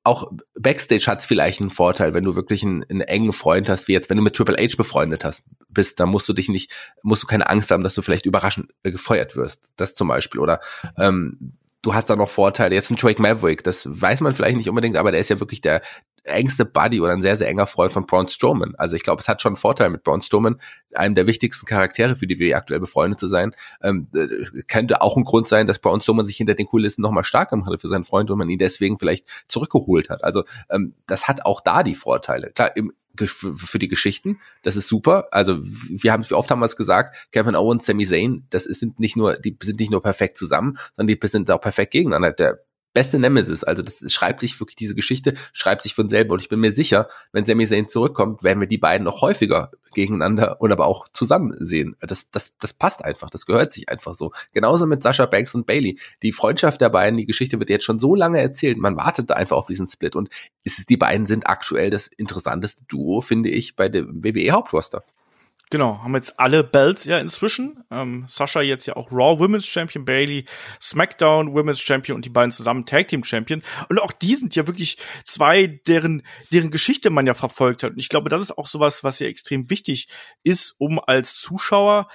auch Backstage hat es vielleicht einen Vorteil, wenn du wirklich einen, einen, engen Freund hast, wie jetzt, wenn du mit Triple H befreundet hast, bist, dann musst du dich nicht, musst du keine Angst haben, dass du vielleicht überraschend äh, gefeuert wirst. Das zum Beispiel. Oder ähm, du hast da noch Vorteile. Jetzt ein Drake Maverick, das weiß man vielleicht nicht unbedingt, aber der ist ja wirklich der engste Buddy oder ein sehr, sehr enger Freund von Braun Strowman. Also ich glaube, es hat schon einen Vorteil mit Braun Strowman, einem der wichtigsten Charaktere, für die wir aktuell befreundet zu sein. Ähm, könnte auch ein Grund sein, dass Braun Strowman sich hinter den Kulissen nochmal stark gemacht hat für seinen Freund und man ihn deswegen vielleicht zurückgeholt hat. Also ähm, das hat auch da die Vorteile. Klar, im, für die Geschichten. Das ist super. Also wir haben, wie oft haben wir es gesagt, Kevin Owens, Sami Zayn, das sind nicht nur, die sind nicht nur perfekt zusammen, sondern die sind auch perfekt gegeneinander. Der beste Nemesis. Also das schreibt sich wirklich, diese Geschichte schreibt sich von selber. Und ich bin mir sicher, wenn Sami Zayn zurückkommt, werden wir die beiden noch häufiger gegeneinander und aber auch zusammen sehen. Das, das, das passt einfach. Das gehört sich einfach so. Genauso mit Sascha Banks und Bailey. Die Freundschaft der beiden, die Geschichte wird jetzt schon so lange erzählt. Man wartet da einfach auf diesen Split. Und ist, die beiden sind aktuell das interessanteste Duo, finde ich, bei dem WWE Hauptroster. Genau, haben jetzt alle Belts ja inzwischen. Ähm, Sascha jetzt ja auch Raw Women's Champion, Bailey SmackDown Women's Champion und die beiden zusammen Tag Team Champion. Und auch die sind ja wirklich zwei, deren, deren Geschichte man ja verfolgt hat. Und ich glaube, das ist auch sowas, was ja extrem wichtig ist, um als Zuschauer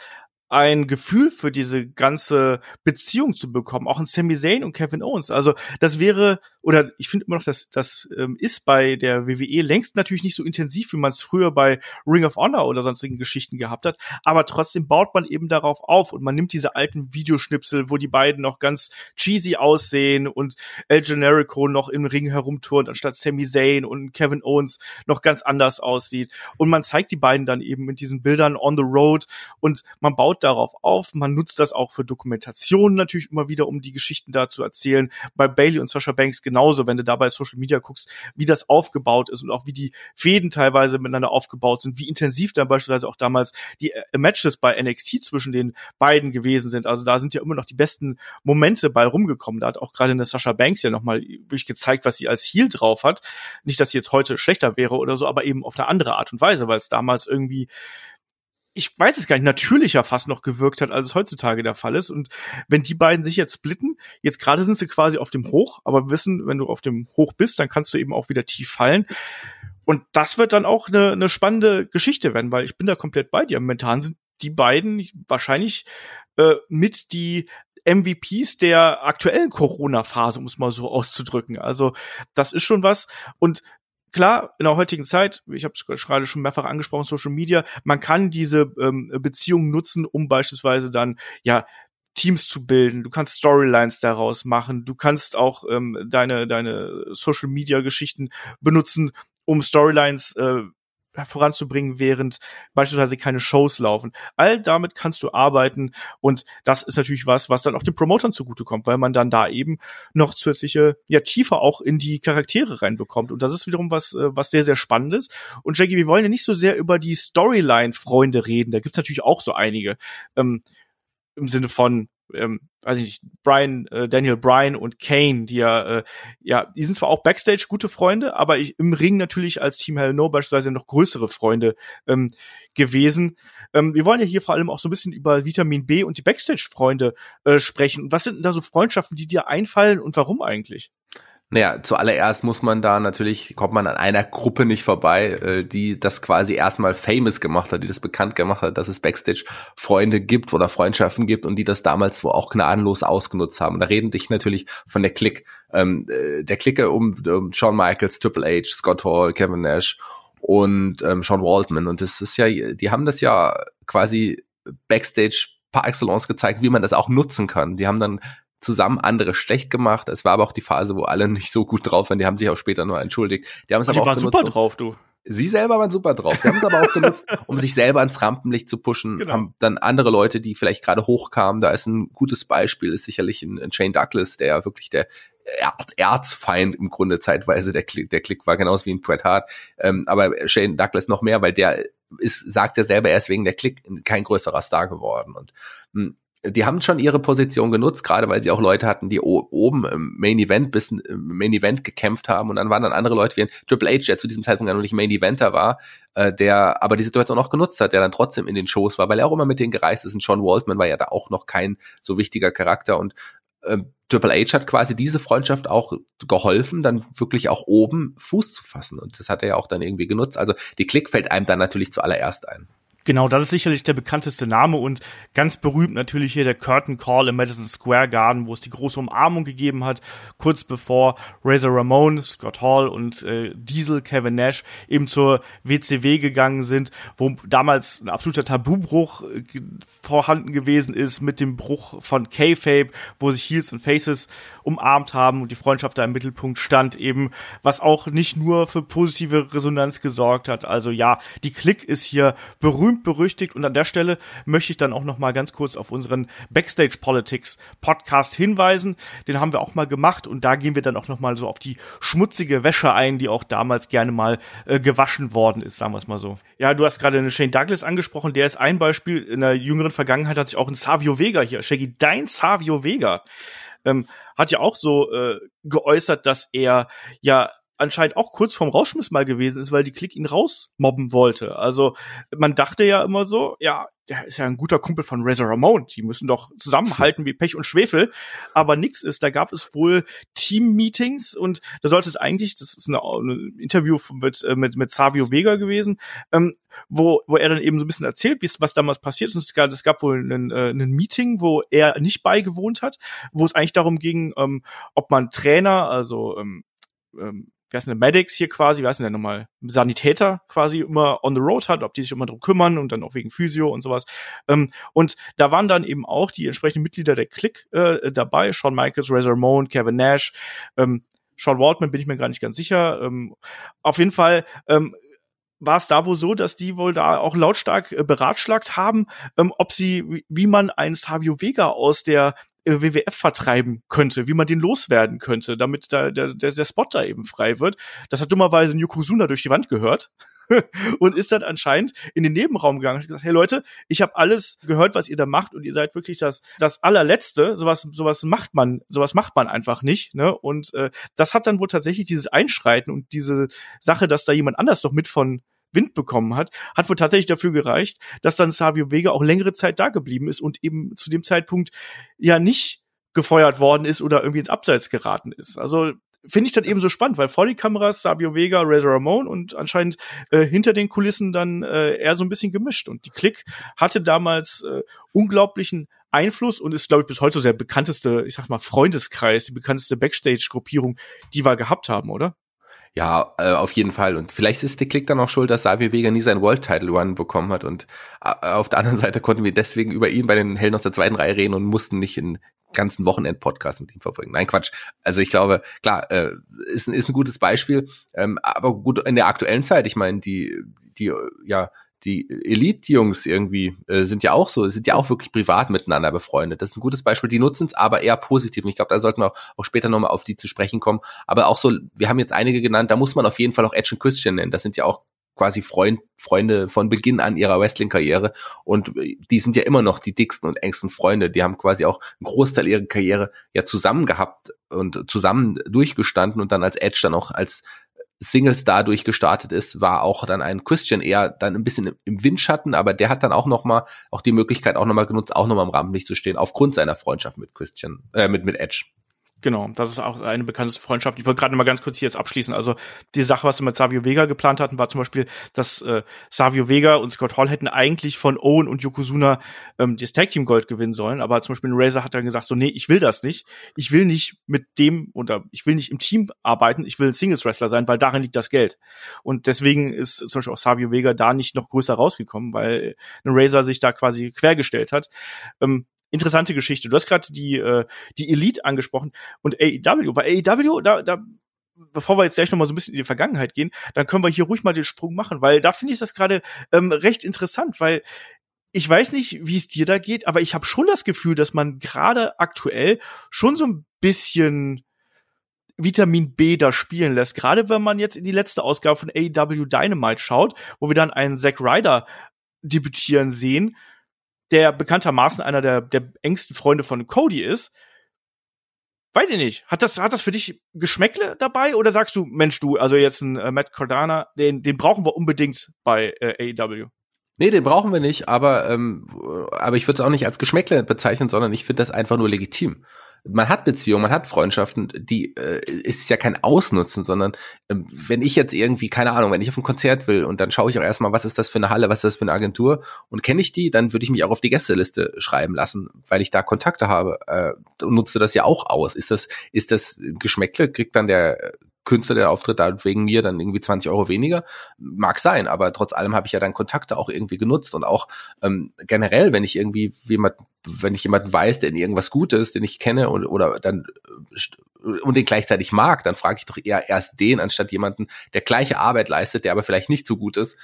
ein Gefühl für diese ganze Beziehung zu bekommen, auch in Sami Zayn und Kevin Owens. Also das wäre, oder ich finde immer noch, dass das ähm, ist bei der WWE längst natürlich nicht so intensiv, wie man es früher bei Ring of Honor oder sonstigen Geschichten gehabt hat, aber trotzdem baut man eben darauf auf und man nimmt diese alten Videoschnipsel, wo die beiden noch ganz cheesy aussehen und El Generico noch im Ring herumturnt, anstatt Sami Zayn und Kevin Owens noch ganz anders aussieht. Und man zeigt die beiden dann eben mit diesen Bildern on the road und man baut baut darauf auf. Man nutzt das auch für Dokumentationen natürlich immer wieder, um die Geschichten da zu erzählen. Bei Bailey und Sasha Banks genauso, wenn du da bei Social Media guckst, wie das aufgebaut ist und auch wie die Fäden teilweise miteinander aufgebaut sind, wie intensiv dann beispielsweise auch damals die äh, Matches bei NXT zwischen den beiden gewesen sind. Also da sind ja immer noch die besten Momente bei rumgekommen. Da hat auch gerade eine Sasha Banks ja nochmal wirklich gezeigt, was sie als Heel drauf hat. Nicht, dass sie jetzt heute schlechter wäre oder so, aber eben auf eine andere Art und Weise, weil es damals irgendwie ich weiß es gar nicht, natürlicher fast noch gewirkt hat, als es heutzutage der Fall ist. Und wenn die beiden sich jetzt splitten, jetzt gerade sind sie quasi auf dem Hoch, aber wissen, wenn du auf dem Hoch bist, dann kannst du eben auch wieder tief fallen. Und das wird dann auch eine, eine spannende Geschichte werden, weil ich bin da komplett bei dir. Momentan sind die beiden wahrscheinlich äh, mit die MVPs der aktuellen Corona-Phase, um es mal so auszudrücken. Also das ist schon was. Und klar, in der heutigen Zeit, ich habe es gerade schon mehrfach angesprochen, Social Media, man kann diese ähm, Beziehungen nutzen, um beispielsweise dann ja Teams zu bilden, du kannst Storylines daraus machen, du kannst auch ähm, deine deine Social Media Geschichten benutzen, um Storylines äh, voranzubringen, während beispielsweise keine Shows laufen. All damit kannst du arbeiten und das ist natürlich was, was dann auch den Promotern zugutekommt, weil man dann da eben noch zusätzliche, ja, tiefer auch in die Charaktere reinbekommt. Und das ist wiederum was, äh, was sehr, sehr spannendes. Und Jackie, wir wollen ja nicht so sehr über die Storyline-Freunde reden. Da gibt's natürlich auch so einige. Ähm, Im Sinne von, ähm, weiß ich nicht, Brian, äh, Daniel Bryan und Kane, die ja, äh, ja, die sind zwar auch Backstage gute Freunde, aber ich, im Ring natürlich als Team Hell No beispielsweise noch größere Freunde ähm, gewesen. Ähm, wir wollen ja hier vor allem auch so ein bisschen über Vitamin B und die Backstage-Freunde äh, sprechen. Was sind denn da so Freundschaften, die dir einfallen und warum eigentlich? Naja, zuallererst muss man da natürlich, kommt man an einer Gruppe nicht vorbei, äh, die das quasi erstmal famous gemacht hat, die das bekannt gemacht hat, dass es Backstage Freunde gibt oder Freundschaften gibt und die das damals wo auch gnadenlos ausgenutzt haben. Da reden dich natürlich von der Clique, ähm, äh, der Clique um, um Shawn Michaels, Triple H, Scott Hall, Kevin Nash und ähm, Sean Waldman. Und das ist ja, die haben das ja quasi Backstage par excellence gezeigt, wie man das auch nutzen kann. Die haben dann zusammen andere schlecht gemacht. Es war aber auch die Phase, wo alle <laughs> nicht so gut drauf waren. Die haben sich auch später nur entschuldigt. Die haben es aber auch waren super drauf, du. Sie selber waren super drauf. Die haben es aber auch genutzt, <laughs> um sich selber ans Rampenlicht zu pushen. Genau. Haben dann andere Leute, die vielleicht gerade hochkamen. Da ist ein gutes Beispiel, ist sicherlich ein, ein Shane Douglas, der ja wirklich der Erzfeind im Grunde zeitweise der Klick, der Klick war, genauso wie ein Bret Hart. Ähm, aber Shane Douglas noch mehr, weil der ist, sagt ja selber, er ist wegen der Klick kein größerer Star geworden. Und mh, hm, die haben schon ihre Position genutzt, gerade weil sie auch Leute hatten, die oben im Main Event bis im Main Event gekämpft haben und dann waren dann andere Leute wie ein Triple H, der zu diesem Zeitpunkt ja noch nicht Main Eventer war, äh, der aber die Situation auch genutzt hat, der dann trotzdem in den Shows war, weil er auch immer mit denen gereist ist. Und Sean Waltman war ja da auch noch kein so wichtiger Charakter und äh, Triple H hat quasi diese Freundschaft auch geholfen, dann wirklich auch oben Fuß zu fassen und das hat er ja auch dann irgendwie genutzt. Also die Klick fällt einem dann natürlich zuallererst ein. Genau, das ist sicherlich der bekannteste Name und ganz berühmt natürlich hier der Curtain Call im Madison Square Garden, wo es die große Umarmung gegeben hat, kurz bevor Razor Ramon, Scott Hall und äh, Diesel Kevin Nash eben zur WCW gegangen sind, wo damals ein absoluter Tabubruch äh, vorhanden gewesen ist mit dem Bruch von K-Fape, wo sich Heels und Faces umarmt haben und die Freundschaft da im Mittelpunkt stand eben, was auch nicht nur für positive Resonanz gesorgt hat. Also ja, die Klick ist hier berühmt berüchtigt und an der Stelle möchte ich dann auch noch mal ganz kurz auf unseren Backstage Politics Podcast hinweisen. Den haben wir auch mal gemacht und da gehen wir dann auch noch mal so auf die schmutzige Wäsche ein, die auch damals gerne mal äh, gewaschen worden ist, sagen wir es mal so. Ja, du hast gerade eine Shane Douglas angesprochen, der ist ein Beispiel. In der jüngeren Vergangenheit hat sich auch ein Savio Vega hier, Shaggy, dein Savio Vega, ähm, hat ja auch so äh, geäußert, dass er ja anscheinend auch kurz vorm Rausschmiss mal gewesen ist, weil die Klick ihn rausmobben wollte. Also man dachte ja immer so, ja, der ist ja ein guter Kumpel von Razor Ramon, die müssen doch zusammenhalten wie Pech und Schwefel, aber nix ist, da gab es wohl Team-Meetings und da sollte es eigentlich, das ist eine, eine Interview mit, äh, mit, mit Savio Vega gewesen, ähm, wo, wo er dann eben so ein bisschen erzählt, wie was damals passiert ist. Es gab, es gab wohl ein, äh, ein Meeting, wo er nicht beigewohnt hat, wo es eigentlich darum ging, ähm, ob man Trainer, also ähm, ähm, wie heißt denn, Medics hier quasi, wie heißt denn nochmal, Sanitäter quasi immer on the road hat, ob die sich immer drum kümmern und dann auch wegen Physio und sowas. Ähm, und da waren dann eben auch die entsprechenden Mitglieder der Click äh, dabei, Shawn Michaels, Razor Ramon, Kevin Nash, ähm, Sean Waldman bin ich mir gar nicht ganz sicher. Ähm, auf jeden Fall ähm, war es da wohl so, dass die wohl da auch lautstark äh, beratschlagt haben, ähm, ob sie, wie man einen Savio Vega aus der WWF vertreiben könnte, wie man den loswerden könnte, damit da der, der, der Spot da eben frei wird. Das hat dummerweise Yokozuna durch die Wand gehört <laughs> und ist dann anscheinend in den Nebenraum gegangen und gesagt, hey Leute, ich habe alles gehört, was ihr da macht und ihr seid wirklich das das allerletzte, sowas sowas macht man, sowas macht man einfach nicht, ne? Und äh, das hat dann wohl tatsächlich dieses Einschreiten und diese Sache, dass da jemand anders doch mit von Wind bekommen hat, hat wohl tatsächlich dafür gereicht, dass dann Savio Vega auch längere Zeit da geblieben ist und eben zu dem Zeitpunkt ja nicht gefeuert worden ist oder irgendwie ins Abseits geraten ist. Also finde ich dann eben so spannend, weil vor die Kameras Savio Vega, Razor Ramon und anscheinend äh, hinter den Kulissen dann äh, eher so ein bisschen gemischt. Und die Click hatte damals äh, unglaublichen Einfluss und ist, glaube ich, bis heute so der bekannteste, ich sag mal, Freundeskreis, die bekannteste Backstage-Gruppierung, die wir gehabt haben, oder? Ja, äh, auf jeden Fall. Und vielleicht ist der Klick dann auch schuld, dass Savio Vega nie seinen World Title Run bekommen hat. Und äh, auf der anderen <laughs> Seite konnten wir deswegen über ihn bei den Helden aus der zweiten Reihe reden und mussten nicht in ganzen Wochenend-Podcast mit ihm verbringen. Nein, Quatsch. Also ich glaube, klar, äh, ist, ist ein gutes Beispiel. Ähm, aber gut, in der aktuellen Zeit, ich meine, die, die, ja, die Elite-Jungs irgendwie äh, sind ja auch so, sind ja auch wirklich privat miteinander befreundet. Das ist ein gutes Beispiel. Die nutzen es aber eher positiv. Und ich glaube, da sollten wir auch, auch später nochmal auf die zu sprechen kommen. Aber auch so, wir haben jetzt einige genannt, da muss man auf jeden Fall auch Edge und Christian nennen. Das sind ja auch quasi Freund, Freunde von Beginn an ihrer Wrestling-Karriere. Und die sind ja immer noch die dicksten und engsten Freunde. Die haben quasi auch einen Großteil ihrer Karriere ja zusammen gehabt und zusammen durchgestanden und dann als Edge dann auch als Singles dadurch gestartet ist, war auch dann ein Christian eher dann ein bisschen im Windschatten, aber der hat dann auch noch mal auch die Möglichkeit auch noch mal genutzt, auch noch mal im Rampenlicht zu stehen aufgrund seiner Freundschaft mit Christian, äh, mit mit Edge. Genau, das ist auch eine bekannte Freundschaft. Ich wollte gerade mal ganz kurz hier jetzt abschließen. Also die Sache, was wir mit Savio Vega geplant hatten, war zum Beispiel, dass äh, Savio Vega und Scott Hall hätten eigentlich von Owen und Yokozuna ähm, das Tag Team Gold gewinnen sollen. Aber zum Beispiel Razor hat dann gesagt, so nee, ich will das nicht. Ich will nicht mit dem oder ich will nicht im Team arbeiten. Ich will ein Singles Wrestler sein, weil darin liegt das Geld. Und deswegen ist zum Beispiel auch Savio Vega da nicht noch größer rausgekommen, weil ein Razor sich da quasi quergestellt hat. Ähm, interessante Geschichte. Du hast gerade die, äh, die Elite angesprochen und AEW. Bei AEW, da, da bevor wir jetzt gleich noch mal so ein bisschen in die Vergangenheit gehen, dann können wir hier ruhig mal den Sprung machen, weil da finde ich das gerade ähm, recht interessant, weil ich weiß nicht, wie es dir da geht, aber ich habe schon das Gefühl, dass man gerade aktuell schon so ein bisschen Vitamin B da spielen lässt. Gerade wenn man jetzt in die letzte Ausgabe von AEW Dynamite schaut, wo wir dann einen Zack Ryder debütieren sehen, der bekanntermaßen einer der, der engsten Freunde von Cody ist. Weiß ich nicht. Hat das, hat das für dich Geschmäckle dabei oder sagst du, Mensch, du, also jetzt ein äh, Matt Cardana, den, den brauchen wir unbedingt bei äh, AEW? Nee, den brauchen wir nicht, aber, ähm, aber ich würde es auch nicht als Geschmäckle bezeichnen, sondern ich finde das einfach nur legitim man hat Beziehungen, man hat Freundschaften, die äh, ist ja kein Ausnutzen, sondern ähm, wenn ich jetzt irgendwie, keine Ahnung, wenn ich auf ein Konzert will und dann schaue ich auch erstmal, was ist das für eine Halle, was ist das für eine Agentur und kenne ich die, dann würde ich mich auch auf die Gästeliste schreiben lassen, weil ich da Kontakte habe äh, und nutze das ja auch aus. Ist das, ist das Geschmäckle, kriegt dann der Künstler, der auftritt, da wegen mir dann irgendwie 20 Euro weniger. Mag sein, aber trotz allem habe ich ja dann Kontakte auch irgendwie genutzt und auch ähm, generell, wenn ich irgendwie jemand, wenn ich jemanden weiß, der in irgendwas gut ist, den ich kenne und, oder dann äh, und den gleichzeitig mag, dann frage ich doch eher erst den, anstatt jemanden, der gleiche Arbeit leistet, der aber vielleicht nicht so gut ist,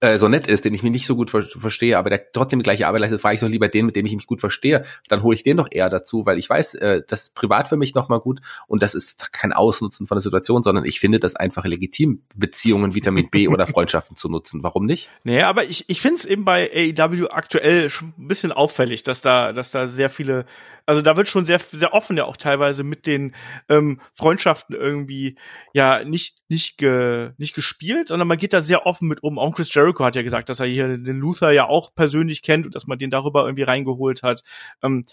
äh, so nett ist, den ich mich nicht so gut ver verstehe, aber der trotzdem die gleiche Arbeit leistet, frage ich doch lieber den, mit dem ich mich gut verstehe. Dann hole ich den doch eher dazu, weil ich weiß, äh, das ist privat für mich nochmal gut und das ist kein Ausnutzen von der Situation, sondern ich finde das einfach legitim, Beziehungen, Vitamin B oder Freundschaften zu nutzen. Warum nicht? Nee, aber ich, ich finde es eben bei AEW aktuell schon ein bisschen auffällig, dass da, dass da sehr viele also da wird schon sehr, sehr offen ja auch teilweise mit den ähm, Freundschaften irgendwie ja nicht, nicht, ge, nicht gespielt, sondern man geht da sehr offen mit um. Auch Chris Jericho hat ja gesagt, dass er hier den Luther ja auch persönlich kennt und dass man den darüber irgendwie reingeholt hat. Ähm,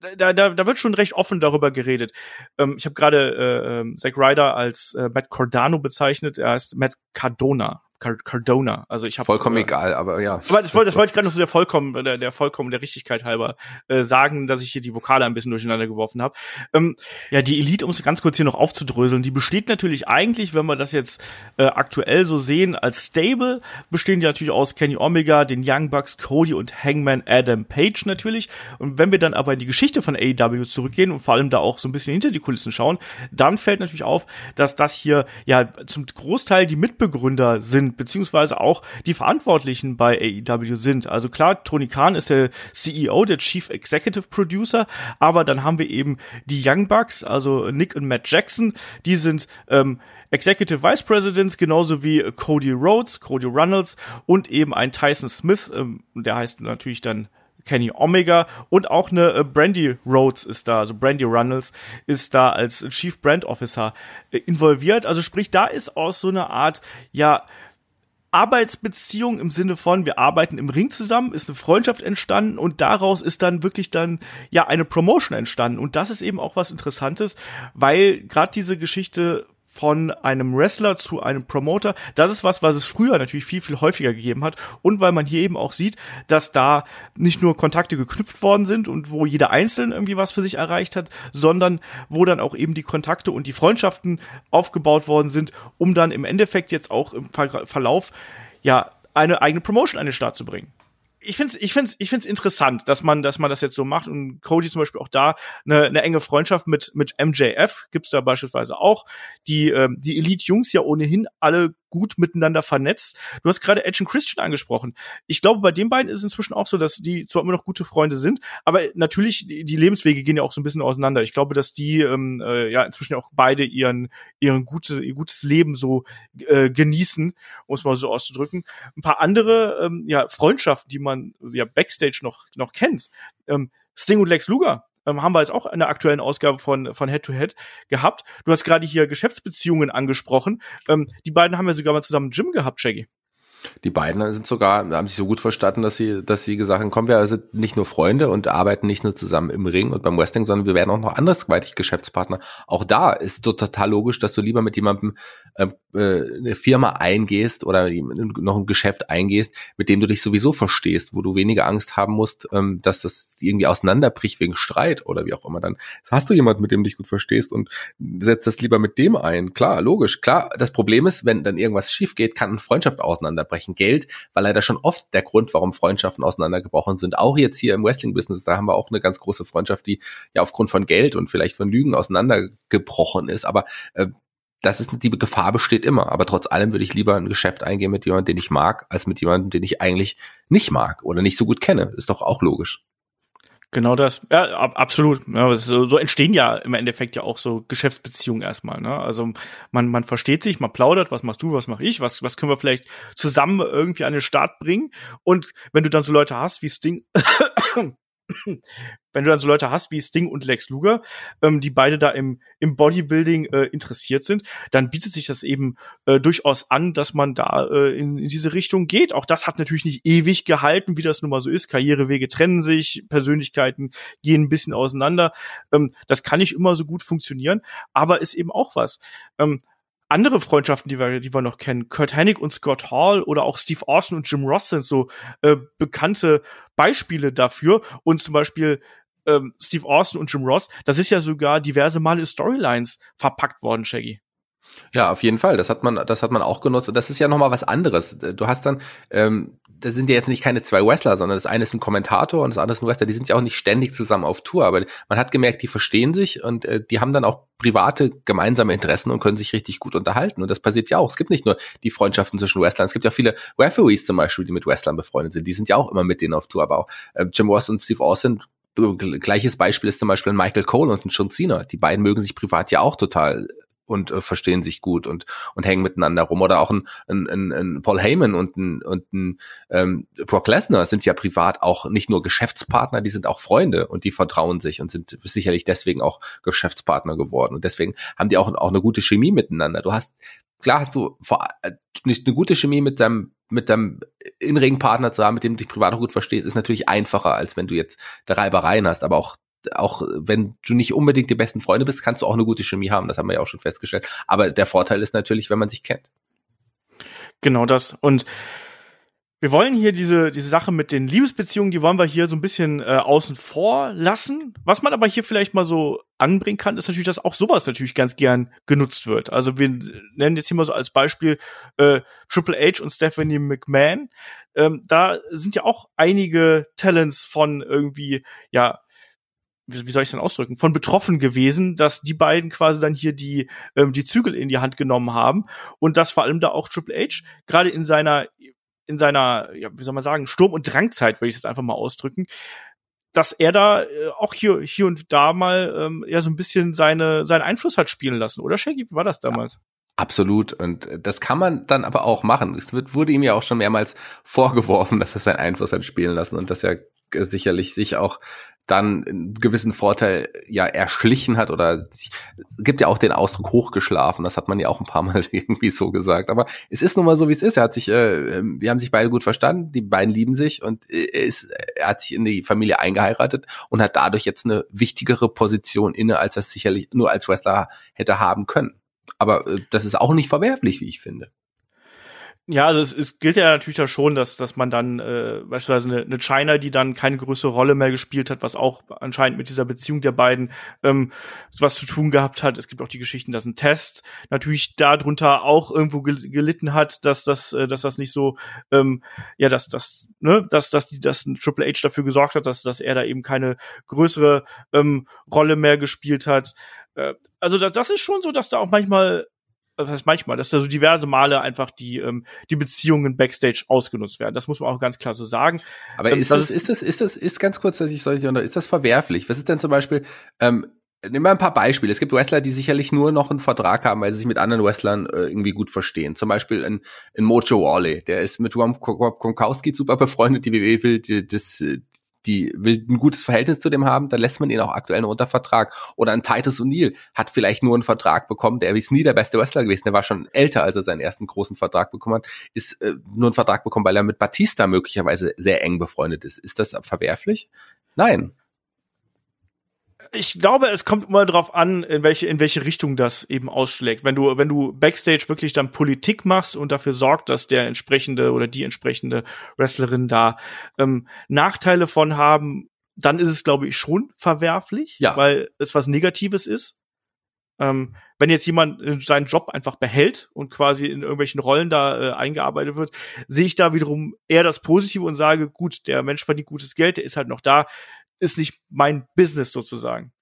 da, da, da wird schon recht offen darüber geredet. Ähm, ich habe gerade äh, ähm, Zack Ryder als äh, Matt Cordano bezeichnet. Er heißt Matt Cardona. Cardona. Also ich habe vollkommen äh, egal, aber ja. Aber das wollte, das wollte ich gerade noch so der vollkommen, der, der vollkommen der Richtigkeit halber äh, sagen, dass ich hier die Vokale ein bisschen durcheinander geworfen habe. Ähm, ja, die Elite, um es ganz kurz hier noch aufzudröseln, die besteht natürlich eigentlich, wenn wir das jetzt äh, aktuell so sehen, als Stable bestehen die natürlich aus Kenny Omega, den Young Bucks, Cody und Hangman Adam Page natürlich. Und wenn wir dann aber in die Geschichte von AEW zurückgehen und vor allem da auch so ein bisschen hinter die Kulissen schauen, dann fällt natürlich auf, dass das hier ja zum Großteil die Mitbegründer sind sind, beziehungsweise auch die Verantwortlichen bei AEW sind. Also klar, Tony Khan ist der CEO, der Chief Executive Producer, aber dann haben wir eben die Young Bucks, also Nick und Matt Jackson, die sind ähm, Executive Vice Presidents, genauso wie Cody Rhodes, Cody Runnels und eben ein Tyson Smith, ähm, der heißt natürlich dann Kenny Omega und auch eine äh, Brandy Rhodes ist da, also Brandy Runnels ist da als Chief Brand Officer äh, involviert. Also sprich, da ist aus so einer Art, ja, Arbeitsbeziehung im Sinne von, wir arbeiten im Ring zusammen, ist eine Freundschaft entstanden und daraus ist dann wirklich dann ja eine Promotion entstanden. Und das ist eben auch was Interessantes, weil gerade diese Geschichte von einem Wrestler zu einem Promoter, das ist was, was es früher natürlich viel, viel häufiger gegeben hat. Und weil man hier eben auch sieht, dass da nicht nur Kontakte geknüpft worden sind und wo jeder Einzelne irgendwie was für sich erreicht hat, sondern wo dann auch eben die Kontakte und die Freundschaften aufgebaut worden sind, um dann im Endeffekt jetzt auch im Verlauf ja eine eigene Promotion an den Start zu bringen ich finde es ich find's, ich find's interessant, dass man, dass man das jetzt so macht. Und Cody zum Beispiel auch da eine, eine enge Freundschaft mit, mit MJF gibt's da beispielsweise auch. Die, ähm, die Elite-Jungs ja ohnehin alle gut miteinander vernetzt. Du hast gerade Edge und Christian angesprochen. Ich glaube, bei den beiden ist es inzwischen auch so, dass die zwar immer noch gute Freunde sind, aber natürlich, die Lebenswege gehen ja auch so ein bisschen auseinander. Ich glaube, dass die ähm, äh, ja inzwischen auch beide ihren, ihren gute, ihr gutes Leben so äh, genießen, um es mal so auszudrücken. Ein paar andere ähm, ja, Freundschaften, die man ja Backstage noch, noch kennt. Ähm, Sting und Lex Luger ähm, haben wir jetzt auch in der aktuellen Ausgabe von, von Head to Head gehabt. Du hast gerade hier Geschäftsbeziehungen angesprochen. Ähm, die beiden haben ja sogar mal zusammen Gym gehabt, Shaggy. Die beiden sind sogar, haben sich so gut verstanden, dass sie, dass sie gesagt haben, komm, wir sind nicht nur Freunde und arbeiten nicht nur zusammen im Ring und beim Wrestling, sondern wir werden auch noch andersweitig Geschäftspartner. Auch da ist total logisch, dass du lieber mit jemandem ähm, äh, eine Firma eingehst oder noch ein Geschäft eingehst, mit dem du dich sowieso verstehst, wo du weniger Angst haben musst, ähm, dass das irgendwie auseinanderbricht wegen Streit oder wie auch immer. Dann hast du jemanden, mit dem du dich gut verstehst und setzt das lieber mit dem ein. Klar, logisch. Klar, das Problem ist, wenn dann irgendwas schief geht, kann eine Freundschaft auseinanderbrechen. Geld war leider schon oft der Grund, warum Freundschaften auseinandergebrochen sind. Auch jetzt hier im Wrestling-Business, da haben wir auch eine ganz große Freundschaft, die ja aufgrund von Geld und vielleicht von Lügen auseinandergebrochen ist. Aber äh, das ist die Gefahr besteht immer. Aber trotz allem würde ich lieber ein Geschäft eingehen mit jemandem, den ich mag, als mit jemandem, den ich eigentlich nicht mag oder nicht so gut kenne. Ist doch auch logisch. Genau das. Ja, ab, absolut. Ja, so, so entstehen ja im Endeffekt ja auch so Geschäftsbeziehungen erstmal. Ne? Also man, man versteht sich, man plaudert, was machst du, was mache ich, was, was können wir vielleicht zusammen irgendwie an den Start bringen. Und wenn du dann so Leute hast wie Sting, wenn du dann so Leute hast wie Sting und Lex Luger, ähm, die beide da im, im Bodybuilding äh, interessiert sind, dann bietet sich das eben äh, durchaus an, dass man da äh, in, in diese Richtung geht. Auch das hat natürlich nicht ewig gehalten, wie das nun mal so ist. Karrierewege trennen sich, Persönlichkeiten gehen ein bisschen auseinander. Ähm, das kann nicht immer so gut funktionieren, aber ist eben auch was. Ähm, andere Freundschaften, die wir, die wir noch kennen, Kurt Hennig und Scott Hall oder auch Steve Austin und Jim Ross sind so äh, bekannte Beispiele dafür. Und zum Beispiel ähm, Steve Austin und Jim Ross, das ist ja sogar diverse Male in Storylines verpackt worden, Shaggy. Ja, auf jeden Fall. Das hat man, das hat man auch genutzt. Und das ist ja nochmal was anderes. Du hast dann, ähm, das sind ja jetzt nicht keine zwei Wrestler, sondern das eine ist ein Kommentator und das andere ist ein Wrestler. Die sind ja auch nicht ständig zusammen auf Tour, aber man hat gemerkt, die verstehen sich und äh, die haben dann auch private gemeinsame Interessen und können sich richtig gut unterhalten. Und das passiert ja auch. Es gibt nicht nur die Freundschaften zwischen Wrestlern, es gibt ja viele Referees zum Beispiel, die mit Wrestlern befreundet sind. Die sind ja auch immer mit denen auf Tour, aber auch äh, Jim Ross und Steve Austin gleiches Beispiel ist zum Beispiel Michael Cole und ein John Cena. Die beiden mögen sich privat ja auch total und äh, verstehen sich gut und und hängen miteinander rum. Oder auch ein, ein, ein, ein Paul Heyman und ein, und ein ähm, Brock Lesnar sind ja privat auch nicht nur Geschäftspartner, die sind auch Freunde und die vertrauen sich und sind sicherlich deswegen auch Geschäftspartner geworden. Und deswegen haben die auch auch eine gute Chemie miteinander. Du hast klar hast du vor, äh, nicht eine gute Chemie mit deinem mit deinem Inring-Partner zu haben, mit dem du dich privat auch gut verstehst, ist natürlich einfacher, als wenn du jetzt Reibereien hast, aber auch auch wenn du nicht unbedingt die besten Freunde bist, kannst du auch eine gute Chemie haben. Das haben wir ja auch schon festgestellt. Aber der Vorteil ist natürlich, wenn man sich kennt. Genau das. Und wir wollen hier diese, diese Sache mit den Liebesbeziehungen, die wollen wir hier so ein bisschen äh, außen vor lassen. Was man aber hier vielleicht mal so anbringen kann, ist natürlich, dass auch sowas natürlich ganz gern genutzt wird. Also wir nennen jetzt hier mal so als Beispiel äh, Triple H und Stephanie McMahon. Ähm, da sind ja auch einige Talents von irgendwie, ja, wie soll ich es denn ausdrücken, von betroffen gewesen, dass die beiden quasi dann hier die, ähm, die Zügel in die Hand genommen haben und dass vor allem da auch Triple H gerade in seiner, in seiner, ja, wie soll man sagen, Sturm- und Drangzeit, würde ich es einfach mal ausdrücken, dass er da äh, auch hier, hier und da mal ähm, ja so ein bisschen seine, seinen Einfluss hat spielen lassen, oder Shaggy? Wie war das damals? Ja. Absolut. Und das kann man dann aber auch machen. Es wird, wurde ihm ja auch schon mehrmals vorgeworfen, dass er seinen Einfluss hat spielen lassen und dass er sicherlich sich auch dann einen gewissen Vorteil ja erschlichen hat oder gibt ja auch den Ausdruck hochgeschlafen. Das hat man ja auch ein paar Mal <laughs> irgendwie so gesagt. Aber es ist nun mal so, wie es ist. Er hat sich, äh, wir haben sich beide gut verstanden. Die beiden lieben sich und er ist, er hat sich in die Familie eingeheiratet und hat dadurch jetzt eine wichtigere Position inne, als er sicherlich nur als Wrestler hätte haben können. Aber äh, das ist auch nicht verwerflich, wie ich finde. Ja, also es, es gilt ja natürlich da schon, dass, dass man dann äh, beispielsweise eine, eine China, die dann keine größere Rolle mehr gespielt hat, was auch anscheinend mit dieser Beziehung der beiden ähm, was zu tun gehabt hat. Es gibt auch die Geschichten, dass ein Test natürlich darunter auch irgendwo gelitten hat, dass das, äh, dass das nicht so, ähm, ja, dass das, ne, dass, dass die, dass ein Triple H dafür gesorgt hat, dass, dass er da eben keine größere ähm, Rolle mehr gespielt hat. Äh, also das, das ist schon so, dass da auch manchmal das heißt manchmal, dass da so diverse Male einfach die, ähm, die Beziehungen backstage ausgenutzt werden. Das muss man auch ganz klar so sagen. Aber ähm, ist, das, ist das, ist das, ist ganz kurz, dass ich solche, ist das verwerflich? Was ist denn zum Beispiel, ähm, Nimm mal ein paar Beispiele. Es gibt Wrestler, die sicherlich nur noch einen Vertrag haben, weil sie sich mit anderen Wrestlern äh, irgendwie gut verstehen. Zum Beispiel ein, ein Mojo Wally, der ist mit Rob Gronkowski super befreundet. Die WWE will die, das, die will ein gutes Verhältnis zu dem haben, dann lässt man ihn auch aktuell noch unter Vertrag. Oder ein Titus O'Neill hat vielleicht nur einen Vertrag bekommen, der ist nie der beste Wrestler gewesen, der war schon älter, als er seinen ersten großen Vertrag bekommen hat, ist äh, nur einen Vertrag bekommen, weil er mit Batista möglicherweise sehr eng befreundet ist. Ist das verwerflich? Nein ich glaube, es kommt immer darauf an, in welche, in welche Richtung das eben ausschlägt. Wenn du, wenn du Backstage wirklich dann Politik machst und dafür sorgt, dass der entsprechende oder die entsprechende Wrestlerin da ähm, Nachteile von haben, dann ist es, glaube ich, schon verwerflich, ja. weil es was Negatives ist. Ähm, wenn jetzt jemand seinen Job einfach behält und quasi in irgendwelchen Rollen da äh, eingearbeitet wird, sehe ich da wiederum eher das Positive und sage, gut, der Mensch verdient gutes Geld, der ist halt noch da, ist nicht mein Business sozusagen.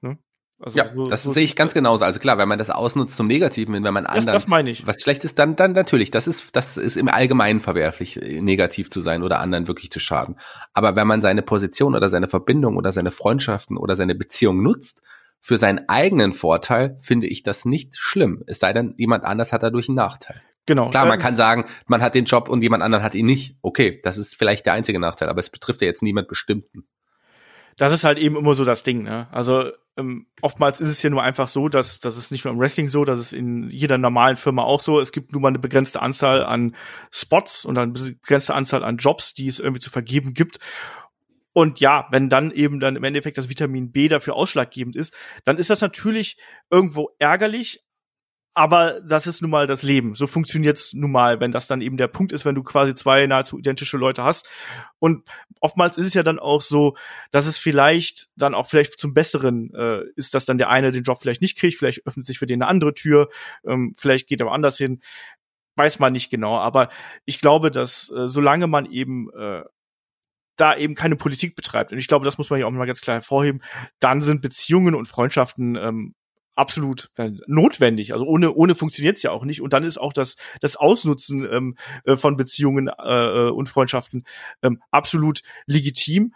Ne? Also ja, so, das so sehe ich ganz genauso. Also klar, wenn man das ausnutzt zum Negativen, wenn man anderen das, das meine ich. was schlecht ist, dann dann natürlich, das ist das ist im Allgemeinen verwerflich, äh, negativ zu sein oder anderen wirklich zu schaden. Aber wenn man seine Position oder seine Verbindung oder seine Freundschaften oder seine Beziehung nutzt für seinen eigenen Vorteil, finde ich das nicht schlimm. Es sei denn, jemand anders hat dadurch einen Nachteil. Genau. Klar, man ähm, kann sagen, man hat den Job und jemand anderen hat ihn nicht. Okay, das ist vielleicht der einzige Nachteil, aber es betrifft ja jetzt niemand Bestimmten. Das ist halt eben immer so das Ding. Ne? Also ähm, oftmals ist es ja nur einfach so, dass das ist nicht nur im Wrestling so, dass es in jeder normalen Firma auch so. Es gibt nur mal eine begrenzte Anzahl an Spots und eine begrenzte Anzahl an Jobs, die es irgendwie zu vergeben gibt. Und ja, wenn dann eben dann im Endeffekt das Vitamin B dafür ausschlaggebend ist, dann ist das natürlich irgendwo ärgerlich, aber das ist nun mal das Leben. So funktioniert's nun mal, wenn das dann eben der Punkt ist, wenn du quasi zwei nahezu identische Leute hast. Und oftmals ist es ja dann auch so, dass es vielleicht dann auch vielleicht zum Besseren äh, ist, dass dann der eine den Job vielleicht nicht kriegt, vielleicht öffnet sich für den eine andere Tür, ähm, vielleicht geht er woanders hin. Weiß man nicht genau, aber ich glaube, dass äh, solange man eben äh, da eben keine Politik betreibt. Und ich glaube, das muss man hier auch mal ganz klar hervorheben. Dann sind Beziehungen und Freundschaften ähm, absolut notwendig. Also ohne ohne funktioniert's ja auch nicht. Und dann ist auch das das Ausnutzen ähm, äh, von Beziehungen äh, äh, und Freundschaften ähm, absolut legitim.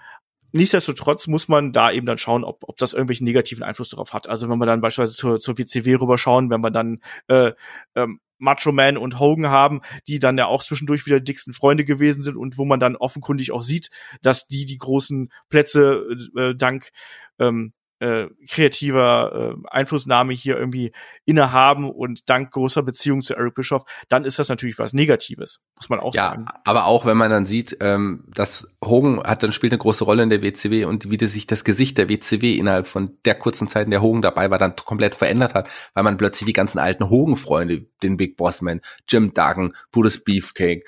Nichtsdestotrotz muss man da eben dann schauen, ob, ob das irgendwelchen negativen Einfluss darauf hat. Also wenn wir dann beispielsweise zur, zur WCW rüberschauen, wenn wir dann äh, ähm, Macho Man und Hogan haben, die dann ja auch zwischendurch wieder die dicksten Freunde gewesen sind und wo man dann offenkundig auch sieht, dass die die großen Plätze äh, dank ähm, äh, kreativer äh, Einflussnahme hier irgendwie innehaben und dank großer Beziehung zu Eric Bischoff, dann ist das natürlich was Negatives, muss man auch ja, sagen. Aber auch wenn man dann sieht, ähm, dass Hogan hat dann spielt eine große Rolle in der WCW und wie das sich das Gesicht der WCW innerhalb von der kurzen Zeit, in der Hogan dabei war, dann komplett verändert hat, weil man plötzlich die ganzen alten Hogan-Freunde, den Big Boss Man, Jim Duggan, Brutus Beefcake,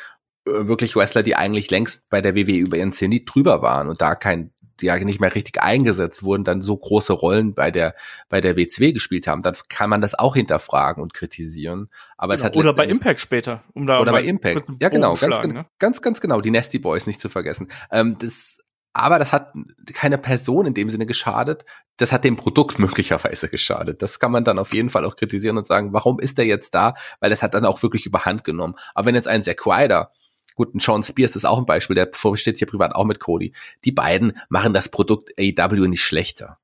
äh, wirklich Wrestler, die eigentlich längst bei der WWE über ihren Zenit drüber waren und da kein die ja nicht mehr richtig eingesetzt wurden, dann so große Rollen bei der bei der WCW gespielt haben, dann kann man das auch hinterfragen und kritisieren. Aber genau. es hat oder bei Impact später, um da oder bei Impact, ja genau, ganz, ne? ganz ganz genau, die Nasty Boys nicht zu vergessen. Ähm, das aber das hat keine Person in dem Sinne geschadet. Das hat dem Produkt <laughs> möglicherweise geschadet. Das kann man dann auf jeden Fall auch kritisieren und sagen, warum ist der jetzt da? Weil das hat dann auch wirklich überhand genommen. Aber wenn jetzt ein Zack Ryder Gut, ein Sean Spears ist auch ein Beispiel, der versteht sich ja privat auch mit Cody. Die beiden machen das Produkt AEW nicht schlechter.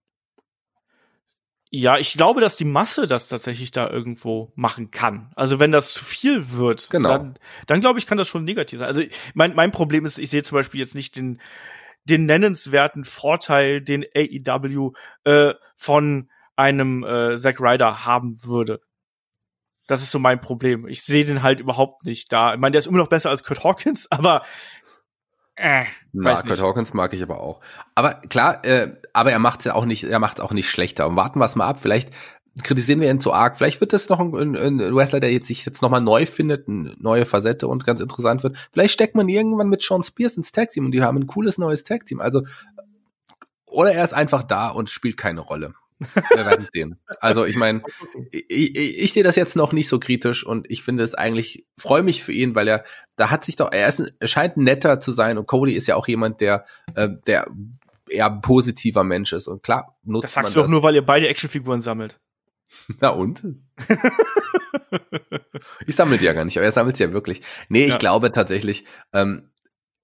Ja, ich glaube, dass die Masse das tatsächlich da irgendwo machen kann. Also wenn das zu viel wird, genau. dann, dann glaube ich, kann das schon negativ sein. Also mein, mein Problem ist, ich sehe zum Beispiel jetzt nicht den, den nennenswerten Vorteil, den AEW äh, von einem äh, Zack Ryder haben würde. Das ist so mein Problem. Ich sehe den halt überhaupt nicht da. Ich meine, der ist immer noch besser als Kurt Hawkins, <laughs> aber äh, Na, Kurt nicht. Hawkins mag ich aber auch. Aber klar, äh, aber er macht ja auch nicht, er macht auch nicht schlechter. Und warten wir es mal ab. Vielleicht kritisieren wir ihn zu arg. Vielleicht wird das noch ein, ein, ein Wrestler, der jetzt sich jetzt nochmal neu findet, eine neue Facette und ganz interessant wird. Vielleicht steckt man irgendwann mit Sean Spears ins Tag Team und die haben ein cooles neues Tag Team. Also oder er ist einfach da und spielt keine Rolle. Wir werden sehen. Also ich meine, ich, ich, ich sehe das jetzt noch nicht so kritisch und ich finde es eigentlich, freue mich für ihn, weil er, da hat sich doch, er, ist, er scheint netter zu sein und Cody ist ja auch jemand, der, äh, der eher positiver Mensch ist und klar nutzt Das sagst du doch nur, weil ihr beide Actionfiguren sammelt. <laughs> Na und? <laughs> ich sammle die ja gar nicht, aber er sammelt sie ja wirklich. Nee, ich ja. glaube tatsächlich, ähm,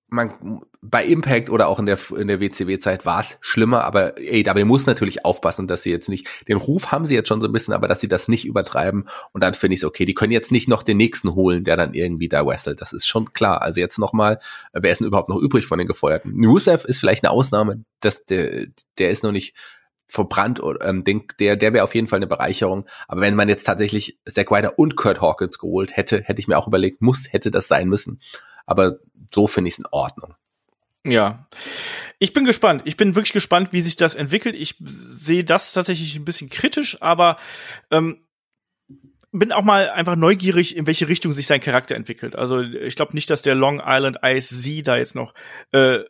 man bei Impact oder auch in der in der WCW-Zeit war es schlimmer, aber AEW muss natürlich aufpassen, dass sie jetzt nicht den Ruf haben sie jetzt schon so ein bisschen, aber dass sie das nicht übertreiben und dann finde ich es okay. Die können jetzt nicht noch den nächsten holen, der dann irgendwie da wrestelt. Das ist schon klar. Also jetzt noch mal, wer ist denn überhaupt noch übrig von den Gefeuerten? Rusev ist vielleicht eine Ausnahme, dass der der ist noch nicht verbrannt oder ähm, den, der der wäre auf jeden Fall eine Bereicherung. Aber wenn man jetzt tatsächlich Zack Ryder und Kurt Hawkins geholt hätte, hätte ich mir auch überlegt, muss hätte das sein müssen. Aber so finde ich es in Ordnung. Ja. Ich bin gespannt. Ich bin wirklich gespannt, wie sich das entwickelt. Ich sehe das tatsächlich ein bisschen kritisch, aber ähm, bin auch mal einfach neugierig, in welche Richtung sich sein Charakter entwickelt. Also ich glaube nicht, dass der Long Island Ice Z da jetzt noch äh,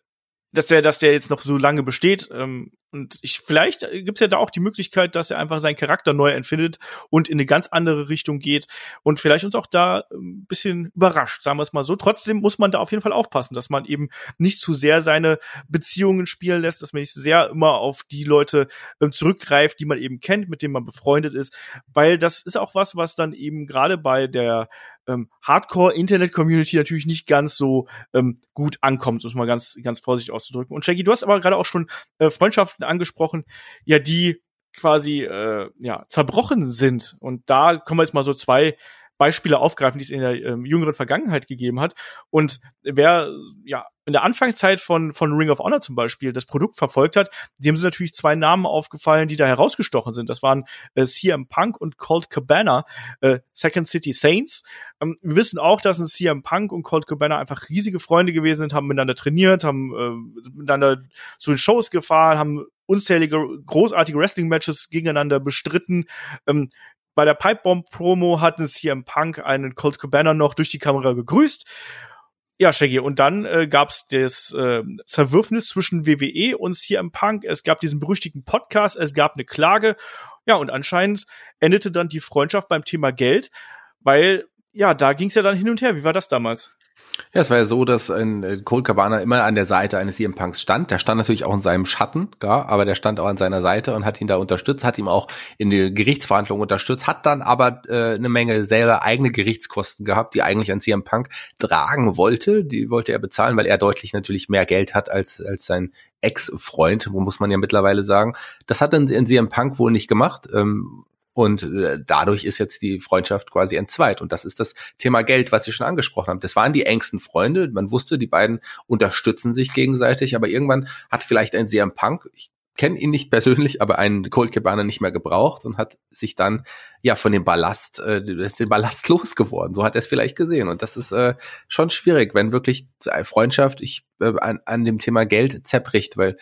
dass der, dass der jetzt noch so lange besteht. Ähm, und ich, vielleicht gibt's ja da auch die Möglichkeit, dass er einfach seinen Charakter neu empfindet und in eine ganz andere Richtung geht und vielleicht uns auch da ein bisschen überrascht, sagen wir es mal so. Trotzdem muss man da auf jeden Fall aufpassen, dass man eben nicht zu sehr seine Beziehungen spielen lässt, dass man nicht sehr immer auf die Leute ähm, zurückgreift, die man eben kennt, mit denen man befreundet ist, weil das ist auch was, was dann eben gerade bei der ähm, Hardcore-Internet-Community natürlich nicht ganz so ähm, gut ankommt, um es mal ganz, ganz vorsichtig auszudrücken. Und Shaggy, du hast aber gerade auch schon äh, Freundschaften angesprochen, ja, die quasi äh, ja zerbrochen sind. Und da kommen wir jetzt mal so zwei Beispiele aufgreifen, die es in der ähm, jüngeren Vergangenheit gegeben hat. Und wer ja in der Anfangszeit von, von Ring of Honor zum Beispiel das Produkt verfolgt hat, dem sind natürlich zwei Namen aufgefallen, die da herausgestochen sind. Das waren äh, CM Punk und Colt Cabana, äh, Second City Saints. Ähm, wir wissen auch, dass ein CM Punk und Colt Cabana einfach riesige Freunde gewesen sind, haben miteinander trainiert, haben äh, miteinander zu den Shows gefahren, haben unzählige großartige Wrestling-Matches gegeneinander bestritten. Ähm, bei der Pipebomb-Promo hat es CM Punk einen Colt Cabana noch durch die Kamera gegrüßt. Ja, Shaggy, und dann äh, gab es das äh, Zerwürfnis zwischen WWE und CM Punk. Es gab diesen berüchtigten Podcast, es gab eine Klage. Ja, und anscheinend endete dann die Freundschaft beim Thema Geld, weil ja, da ging es ja dann hin und her. Wie war das damals? Ja, es war ja so, dass ein äh, Colt Cabana immer an der Seite eines CM Punks stand. Der stand natürlich auch in seinem Schatten, ja, aber der stand auch an seiner Seite und hat ihn da unterstützt, hat ihm auch in die Gerichtsverhandlungen unterstützt, hat dann aber äh, eine Menge selber eigene Gerichtskosten gehabt, die eigentlich an CM Punk tragen wollte. Die wollte er bezahlen, weil er deutlich natürlich mehr Geld hat als, als sein Ex-Freund, muss man ja mittlerweile sagen. Das hat dann in CM Punk wohl nicht gemacht. Ähm, und äh, dadurch ist jetzt die Freundschaft quasi entzweit. Und das ist das Thema Geld, was Sie schon angesprochen haben. Das waren die engsten Freunde. Man wusste, die beiden unterstützen sich gegenseitig. Aber irgendwann hat vielleicht ein CM Punk, ich kenne ihn nicht persönlich, aber einen Cold Cabana nicht mehr gebraucht und hat sich dann ja von dem Ballast, äh, ist den Ballast <laughs> losgeworden. So hat er es vielleicht gesehen. Und das ist äh, schon schwierig, wenn wirklich Freundschaft ich äh, an, an dem Thema Geld zerbricht, weil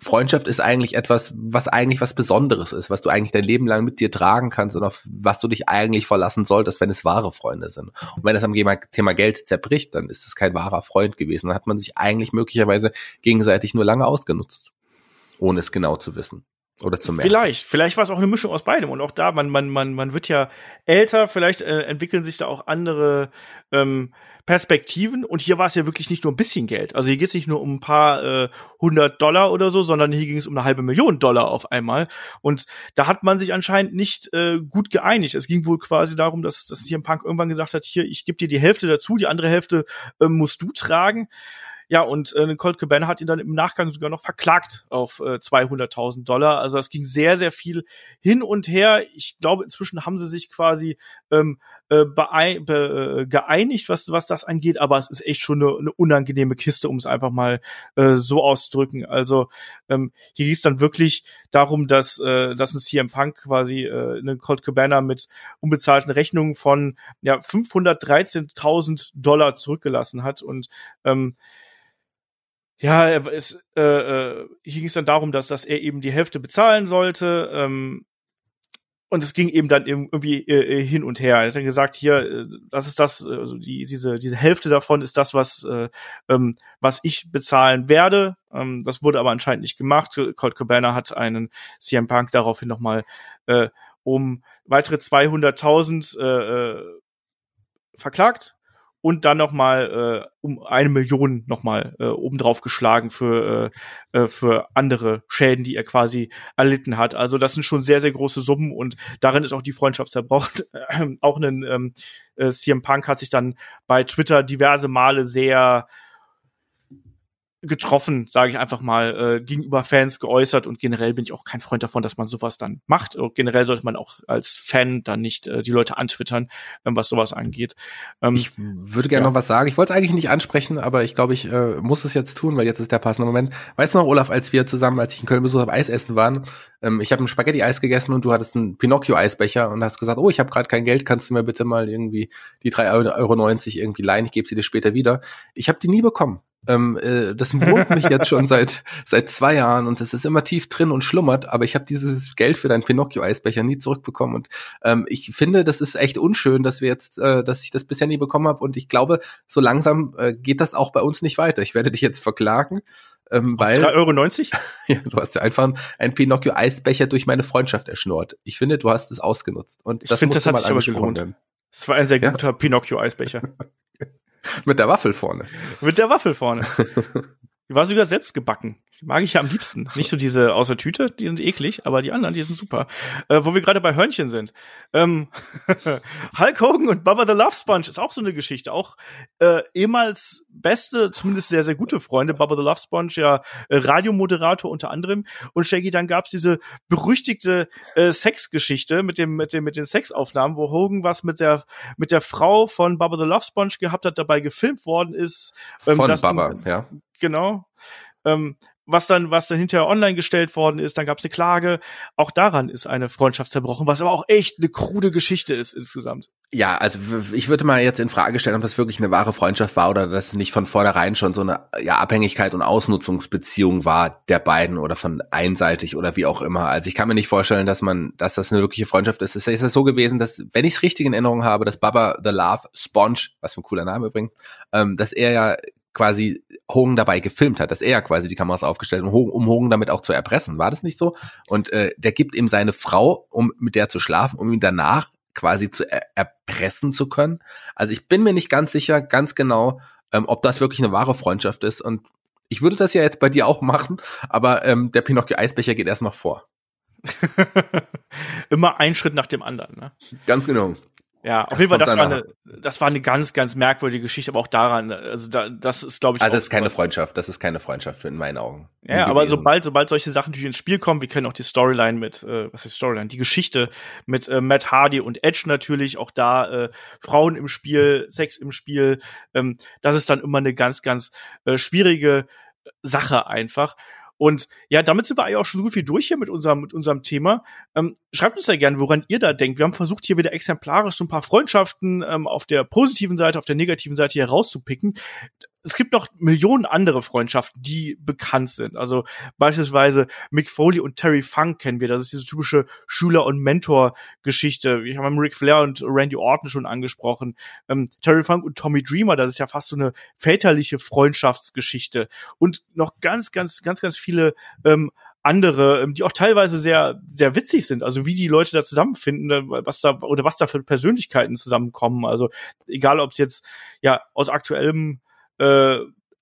Freundschaft ist eigentlich etwas, was eigentlich was Besonderes ist, was du eigentlich dein Leben lang mit dir tragen kannst und auf was du dich eigentlich verlassen solltest, wenn es wahre Freunde sind. Und wenn es am Thema Geld zerbricht, dann ist es kein wahrer Freund gewesen. Dann hat man sich eigentlich möglicherweise gegenseitig nur lange ausgenutzt, ohne es genau zu wissen. Oder zu merken. Vielleicht, vielleicht war es auch eine Mischung aus beidem. Und auch da, man, man, man, man wird ja älter, vielleicht äh, entwickeln sich da auch andere ähm, Perspektiven. Und hier war es ja wirklich nicht nur ein bisschen Geld. Also hier geht es nicht nur um ein paar äh, hundert Dollar oder so, sondern hier ging es um eine halbe Million Dollar auf einmal. Und da hat man sich anscheinend nicht äh, gut geeinigt. Es ging wohl quasi darum, dass, dass hier ein Punk irgendwann gesagt hat, hier, ich gebe dir die Hälfte dazu, die andere Hälfte äh, musst du tragen. Ja, und äh, Colt Cabana hat ihn dann im Nachgang sogar noch verklagt auf äh, 200.000 Dollar. Also es ging sehr, sehr viel hin und her. Ich glaube, inzwischen haben sie sich quasi ähm, äh, be äh, geeinigt, was, was das angeht, aber es ist echt schon eine, eine unangenehme Kiste, um es einfach mal äh, so auszudrücken. Also ähm, hier ging es dann wirklich darum, dass, äh, dass ein CM Punk quasi äh, eine Colt Cabana mit unbezahlten Rechnungen von ja, 513.000 Dollar zurückgelassen hat und ähm, ja, es, äh, äh, hier ging es dann darum, dass, dass er eben die Hälfte bezahlen sollte. Ähm, und es ging eben dann irgendwie äh, äh, hin und her. Er hat dann gesagt, hier, äh, das ist das, also die, diese, diese Hälfte davon ist das, was, äh, ähm, was ich bezahlen werde. Ähm, das wurde aber anscheinend nicht gemacht. Colt Cabana hat einen CM Punk daraufhin nochmal äh, um weitere 200.000 äh, äh, verklagt und dann noch mal äh, um eine Million noch mal äh, obendrauf geschlagen für äh, äh, für andere Schäden, die er quasi erlitten hat. Also das sind schon sehr sehr große Summen und darin ist auch die Freundschaft zerbrochen. <clears throat> auch ein ähm, äh, CM Punk hat sich dann bei Twitter diverse Male sehr getroffen, sage ich einfach mal, äh, gegenüber Fans geäußert und generell bin ich auch kein Freund davon, dass man sowas dann macht. Und generell sollte man auch als Fan dann nicht äh, die Leute antwittern, ähm, was sowas angeht. Ähm, ich würde gerne ja. noch was sagen. Ich wollte es eigentlich nicht ansprechen, aber ich glaube, ich äh, muss es jetzt tun, weil jetzt ist der passende Moment. Weißt du noch, Olaf, als wir zusammen, als ich in Köln besucht habe, Eis essen waren, ähm, ich habe ein Spaghetti-Eis gegessen und du hattest einen Pinocchio-Eisbecher und hast gesagt, oh, ich habe gerade kein Geld, kannst du mir bitte mal irgendwie die 3,90 Euro irgendwie leihen, ich gebe sie dir später wieder. Ich habe die nie bekommen. Ähm, äh, das wurmt mich jetzt schon seit seit zwei Jahren und es ist immer tief drin und schlummert, aber ich habe dieses Geld für deinen Pinocchio-Eisbecher nie zurückbekommen und ähm, ich finde, das ist echt unschön, dass wir jetzt, äh, dass ich das bisher nie bekommen habe und ich glaube, so langsam äh, geht das auch bei uns nicht weiter. Ich werde dich jetzt verklagen. Ähm, weil 3,90 Euro? <laughs> ja, du hast ja einfach einen Pinocchio-Eisbecher durch meine Freundschaft erschnort. Ich finde, du hast es ausgenutzt. Und ich finde, das hat sich aber gelohnt. Das war ein sehr guter ja? Pinocchio-Eisbecher. <laughs> Mit der Waffel vorne. Mit der Waffel vorne. <laughs> Die war sogar selbst gebacken. Die mag ich ja am liebsten. <laughs> Nicht so diese aus der Tüte, die sind eklig, aber die anderen, die sind super. Äh, wo wir gerade bei Hörnchen sind. Ähm, <laughs> Hulk Hogan und Bubba the Love Sponge ist auch so eine Geschichte. Auch äh, ehemals beste, zumindest sehr, sehr gute Freunde. Bubba the Love Sponge, ja äh, Radiomoderator unter anderem. Und Shaggy, dann gab's diese berüchtigte äh, Sexgeschichte mit dem, mit dem, mit den Sexaufnahmen, wo Hogan was mit der, mit der Frau von Bubba the Love Sponge gehabt hat, dabei gefilmt worden ist. Ähm, von Bubba, ja genau. Ähm, was dann, was dann hinterher online gestellt worden ist, dann gab es eine Klage. Auch daran ist eine Freundschaft zerbrochen, was aber auch echt eine krude Geschichte ist insgesamt. Ja, also ich würde mal jetzt in Frage stellen, ob das wirklich eine wahre Freundschaft war oder dass nicht von vornherein schon so eine ja, Abhängigkeit und Ausnutzungsbeziehung war der beiden oder von einseitig oder wie auch immer. Also ich kann mir nicht vorstellen, dass man, dass das eine wirkliche Freundschaft ist. Es ist ja so gewesen, dass, wenn ich es richtig in Erinnerung habe, dass Baba the Love Sponge, was für ein cooler Name übrigens, ähm, dass er ja quasi Hogan dabei gefilmt hat, dass er quasi die Kameras aufgestellt hat, um Hogan damit auch zu erpressen. War das nicht so? Und äh, der gibt ihm seine Frau, um mit der zu schlafen, um ihn danach quasi zu er erpressen zu können. Also ich bin mir nicht ganz sicher, ganz genau, ähm, ob das wirklich eine wahre Freundschaft ist. Und ich würde das ja jetzt bei dir auch machen, aber ähm, der Pinocchio Eisbecher geht erstmal vor. <laughs> Immer ein Schritt nach dem anderen. Ne? Ganz genau. Ja, auf das jeden Fall, das war, eine, das war eine ganz, ganz merkwürdige Geschichte, aber auch daran, also da, das ist, glaube ich. Also das ist keine Freundschaft, das ist keine Freundschaft in meinen Augen. Ja, aber sobald, sobald solche Sachen natürlich ins Spiel kommen, wir kennen auch die Storyline mit, äh, was ist Storyline, die Geschichte mit äh, Matt Hardy und Edge natürlich, auch da äh, Frauen im Spiel, Sex im Spiel, ähm, das ist dann immer eine ganz, ganz äh, schwierige Sache einfach. Und ja, damit sind wir eigentlich auch schon so wie durch hier mit unserem, mit unserem Thema. Ähm, schreibt uns ja gerne, woran ihr da denkt. Wir haben versucht, hier wieder exemplarisch so ein paar Freundschaften ähm, auf der positiven Seite, auf der negativen Seite hier rauszupicken es gibt noch Millionen andere Freundschaften, die bekannt sind. Also beispielsweise Mick Foley und Terry Funk kennen wir. Das ist diese typische Schüler- und Mentor-Geschichte. Ich habe Ric Flair und Randy Orton schon angesprochen. Ähm, Terry Funk und Tommy Dreamer, das ist ja fast so eine väterliche Freundschaftsgeschichte. Und noch ganz, ganz, ganz, ganz viele ähm, andere, ähm, die auch teilweise sehr, sehr witzig sind. Also wie die Leute da zusammenfinden, äh, was da oder was da für Persönlichkeiten zusammenkommen. Also egal, ob es jetzt ja aus aktuellem äh,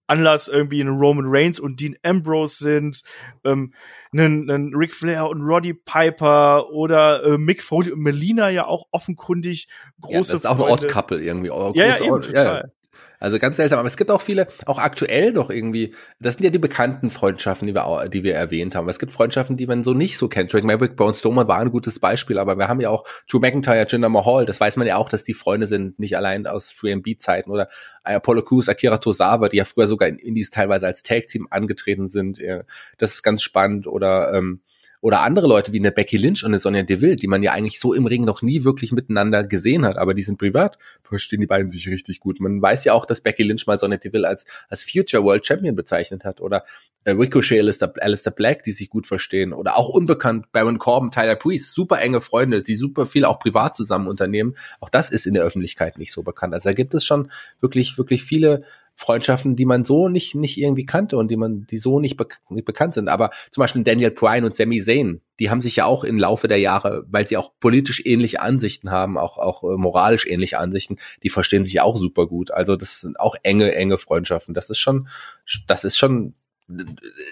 Anlass irgendwie ein Roman Reigns und Dean Ambrose sind, ähm, einen, einen Ric Flair und Roddy Piper oder äh, Mick Foley und Melina ja auch offenkundig große ja, das ist auch ein Odd-Couple irgendwie. Ja, ja, eben, total. Ja, ja. Also ganz seltsam. Aber es gibt auch viele, auch aktuell noch irgendwie, das sind ja die bekannten Freundschaften, die wir, die wir erwähnt haben. Es gibt Freundschaften, die man so nicht so kennt. Drake Maverick, Braun Strowman war ein gutes Beispiel, aber wir haben ja auch Drew McIntyre, Jinder Mahal, das weiß man ja auch, dass die Freunde sind, nicht allein aus 3MB-Zeiten oder Apollo Crews, Akira Tozawa, die ja früher sogar in Indies teilweise als Tag-Team angetreten sind. Das ist ganz spannend. Oder ähm, oder andere Leute wie eine Becky Lynch und eine Sonja Deville, die man ja eigentlich so im Ring noch nie wirklich miteinander gesehen hat, aber die sind privat, verstehen die beiden sich richtig gut. Man weiß ja auch, dass Becky Lynch mal Sonja Deville als, als Future World Champion bezeichnet hat oder äh, Ricochet, Alistair, Alistair Black, die sich gut verstehen oder auch unbekannt Baron Corbin, Tyler Priest, super enge Freunde, die super viel auch privat zusammen unternehmen. Auch das ist in der Öffentlichkeit nicht so bekannt. Also da gibt es schon wirklich, wirklich viele Freundschaften, die man so nicht, nicht irgendwie kannte und die man, die so nicht, be nicht bekannt sind. Aber zum Beispiel Daniel Bryan und Sami Zayn, die haben sich ja auch im Laufe der Jahre, weil sie auch politisch ähnliche Ansichten haben, auch, auch äh, moralisch ähnliche Ansichten, die verstehen sich auch super gut. Also das sind auch enge, enge Freundschaften. Das ist schon, das ist schon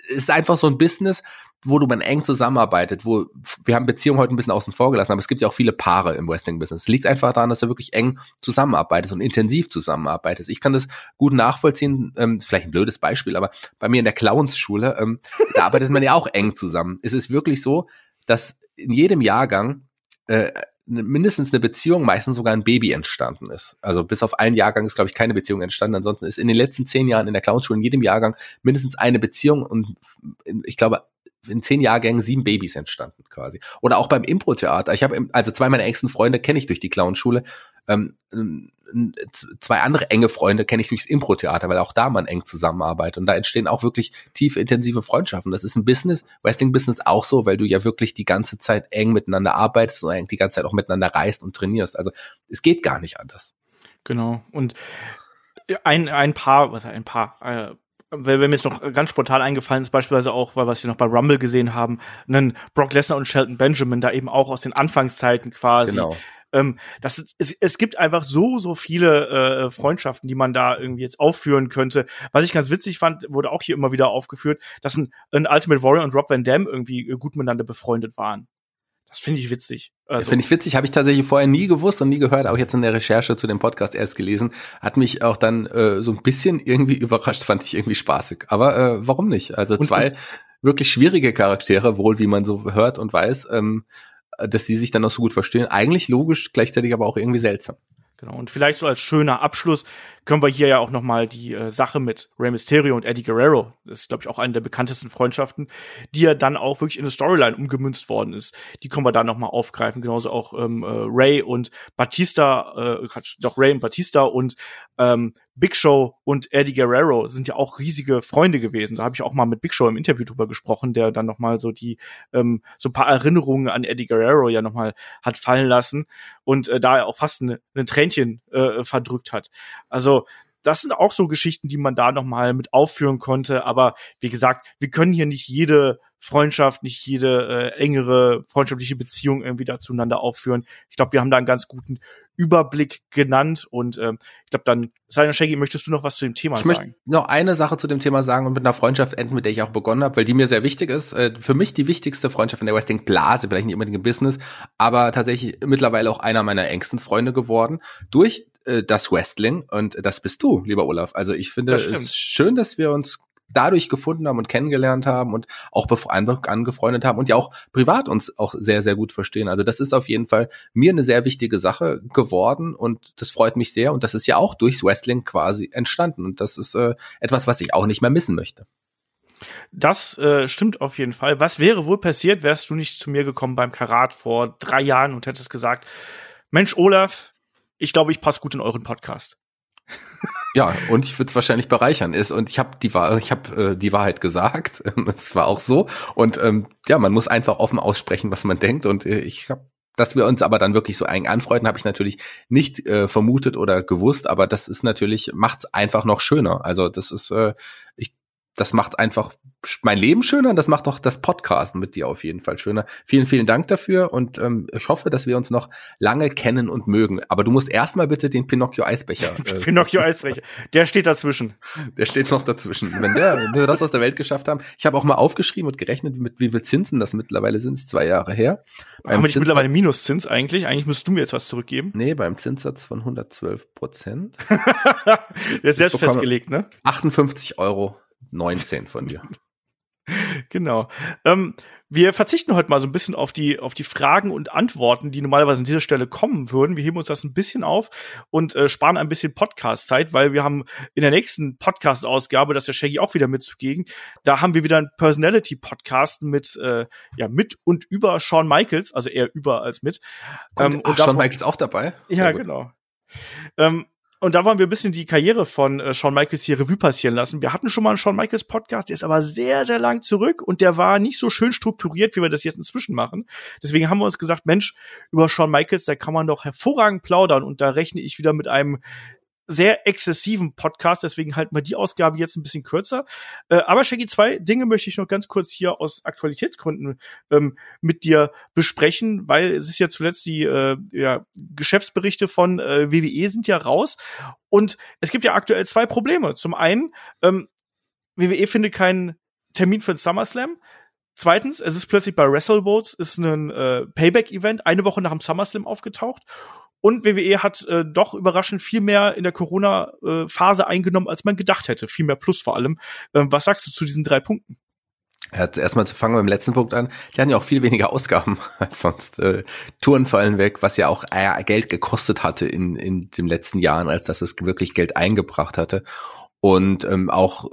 ist einfach so ein Business, wo du man eng zusammenarbeitet, wo wir haben Beziehungen heute ein bisschen außen vor gelassen, aber es gibt ja auch viele Paare im Wrestling-Business. Es liegt einfach daran, dass du wirklich eng zusammenarbeitest und intensiv zusammenarbeitest. Ich kann das gut nachvollziehen, ähm, vielleicht ein blödes Beispiel, aber bei mir in der Clowns-Schule, ähm, da arbeitet man ja auch eng zusammen. Es ist wirklich so, dass in jedem Jahrgang äh, mindestens eine Beziehung, meistens sogar ein Baby entstanden ist. Also bis auf einen Jahrgang ist, glaube ich, keine Beziehung entstanden. Ansonsten ist in den letzten zehn Jahren in der Clownschule in jedem Jahrgang mindestens eine Beziehung und ich glaube, in zehn Jahrgängen sieben Babys entstanden quasi. Oder auch beim Impro-Theater. Ich habe also zwei meiner engsten Freunde kenne ich durch die Clownschule. Ähm, zwei andere enge Freunde kenne ich durchs Impro-Theater, weil auch da man eng zusammenarbeitet und da entstehen auch wirklich tief intensive Freundschaften. Das ist ein Business, Wrestling-Business auch so, weil du ja wirklich die ganze Zeit eng miteinander arbeitest und die ganze Zeit auch miteinander reist und trainierst. Also es geht gar nicht anders. Genau. Und ein, ein paar, was ein paar, äh, wenn mir jetzt noch ganz spontan eingefallen ist, beispielsweise auch, weil wir es hier noch bei Rumble gesehen haben, einen Brock Lesnar und Shelton Benjamin da eben auch aus den Anfangszeiten quasi. Genau. Ähm, das, es, es gibt einfach so, so viele äh, Freundschaften, die man da irgendwie jetzt aufführen könnte. Was ich ganz witzig fand, wurde auch hier immer wieder aufgeführt, dass ein, ein Ultimate Warrior und Rob Van Dam irgendwie gut miteinander befreundet waren. Das finde ich witzig. Also. Finde ich witzig, habe ich tatsächlich vorher nie gewusst und nie gehört, auch jetzt in der Recherche zu dem Podcast erst gelesen. Hat mich auch dann äh, so ein bisschen irgendwie <laughs> überrascht, fand ich irgendwie spaßig. Aber äh, warum nicht? Also und, zwei wirklich schwierige Charaktere, wohl wie man so hört und weiß, ähm, dass die sich dann auch so gut verstehen. Eigentlich logisch, gleichzeitig aber auch irgendwie seltsam. Genau. Und vielleicht so als schöner Abschluss können wir hier ja auch noch mal die äh, Sache mit Rey Mysterio und Eddie Guerrero, das ist glaube ich auch eine der bekanntesten Freundschaften, die ja dann auch wirklich in eine Storyline umgemünzt worden ist. Die können wir da noch mal aufgreifen, genauso auch ähm, äh, Ray und Batista, äh, doch Ray und Batista und ähm, Big Show und Eddie Guerrero sind ja auch riesige Freunde gewesen. Da habe ich auch mal mit Big Show im Interview drüber gesprochen, der dann noch mal so die ähm, so ein paar Erinnerungen an Eddie Guerrero ja noch mal hat fallen lassen und äh, da er auch fast ein, ein Tränchen äh, verdrückt hat. Also das sind auch so Geschichten, die man da noch mal mit aufführen konnte. Aber wie gesagt, wir können hier nicht jede Freundschaft, nicht jede äh, engere freundschaftliche Beziehung irgendwie da zueinander aufführen. Ich glaube, wir haben da einen ganz guten Überblick genannt und ähm, ich glaube dann, Simon Shaggy, möchtest du noch was zu dem Thema ich sagen? Ich möchte noch eine Sache zu dem Thema sagen und mit einer Freundschaft enden, mit der ich auch begonnen habe, weil die mir sehr wichtig ist. Äh, für mich die wichtigste Freundschaft in der Wrestling Blase, vielleicht nicht unbedingt im Business, aber tatsächlich mittlerweile auch einer meiner engsten Freunde geworden durch äh, das Wrestling und das bist du, lieber Olaf. Also ich finde es schön, dass wir uns dadurch gefunden haben und kennengelernt haben und auch angefreundet haben und ja auch privat uns auch sehr, sehr gut verstehen. Also das ist auf jeden Fall mir eine sehr wichtige Sache geworden und das freut mich sehr und das ist ja auch durchs Wrestling quasi entstanden und das ist äh, etwas, was ich auch nicht mehr missen möchte. Das äh, stimmt auf jeden Fall. Was wäre wohl passiert, wärst du nicht zu mir gekommen beim Karat vor drei Jahren und hättest gesagt, Mensch, Olaf, ich glaube, ich passe gut in euren Podcast. <laughs> Ja, und ich würde es wahrscheinlich bereichern. Ist und ich habe die habe äh, die Wahrheit gesagt. <laughs> Es war auch so. Und ähm, ja, man muss einfach offen aussprechen, was man denkt. Und äh, ich habe dass wir uns aber dann wirklich so eng anfreunden, habe ich natürlich nicht äh, vermutet oder gewusst, aber das ist natürlich, macht's einfach noch schöner. Also das ist, äh, ich das macht einfach mein Leben schöner und das macht auch das Podcasten mit dir auf jeden Fall schöner. Vielen, vielen Dank dafür und ähm, ich hoffe, dass wir uns noch lange kennen und mögen. Aber du musst erstmal bitte den Pinocchio Eisbecher. <laughs> Äh, Pinocchio Eisbecher. Der steht dazwischen. Der steht noch dazwischen. Wenn, der, wenn wir das aus der Welt geschafft haben. Ich habe auch mal aufgeschrieben und gerechnet, mit wie viel Zinsen das mittlerweile sind. zwei Jahre her. Beim haben wir nicht mittlerweile Minuszins eigentlich? Eigentlich müsstest du mir jetzt was zurückgeben. Nee, beim Zinssatz von 112 Prozent. <laughs> Der ist selbst festgelegt, ne? 58 Euro 19 von dir. <laughs> genau. Ähm, wir verzichten heute mal so ein bisschen auf die, auf die Fragen und Antworten, die normalerweise an dieser Stelle kommen würden. Wir heben uns das ein bisschen auf und äh, sparen ein bisschen Podcast-Zeit, weil wir haben in der nächsten Podcast-Ausgabe, das ist der Shaggy auch wieder mitzugegen, da haben wir wieder einen Personality-Podcast mit, äh, ja, mit und über Shawn Michaels, also eher über als mit. Ähm, und, ach, Shawn Michaels auch dabei? Ja, genau. Ähm, und da wollen wir ein bisschen die Karriere von äh, Shawn Michaels hier Revue passieren lassen. Wir hatten schon mal einen Shawn Michaels Podcast, der ist aber sehr, sehr lang zurück und der war nicht so schön strukturiert, wie wir das jetzt inzwischen machen. Deswegen haben wir uns gesagt, Mensch, über Shawn Michaels, da kann man doch hervorragend plaudern und da rechne ich wieder mit einem sehr exzessiven Podcast, deswegen halten wir die Ausgabe jetzt ein bisschen kürzer. Äh, aber Shaggy, zwei Dinge möchte ich noch ganz kurz hier aus Aktualitätsgründen ähm, mit dir besprechen, weil es ist ja zuletzt die äh, ja, Geschäftsberichte von äh, WWE sind ja raus und es gibt ja aktuell zwei Probleme. Zum einen, ähm, WWE findet keinen Termin für den SummerSlam. Zweitens, es ist plötzlich bei WrestleVotes ist ein äh, Payback-Event eine Woche nach dem SummerSlam aufgetaucht. Und WWE hat äh, doch überraschend viel mehr in der Corona-Phase eingenommen, als man gedacht hätte. Viel mehr Plus vor allem. Ähm, was sagst du zu diesen drei Punkten? Ja, erstmal zu fangen mit dem letzten Punkt an. Die hatten ja auch viel weniger Ausgaben <laughs> als sonst. Äh, Touren fallen weg, was ja auch äh, Geld gekostet hatte in, in den letzten Jahren, als dass es wirklich Geld eingebracht hatte. Und ähm, auch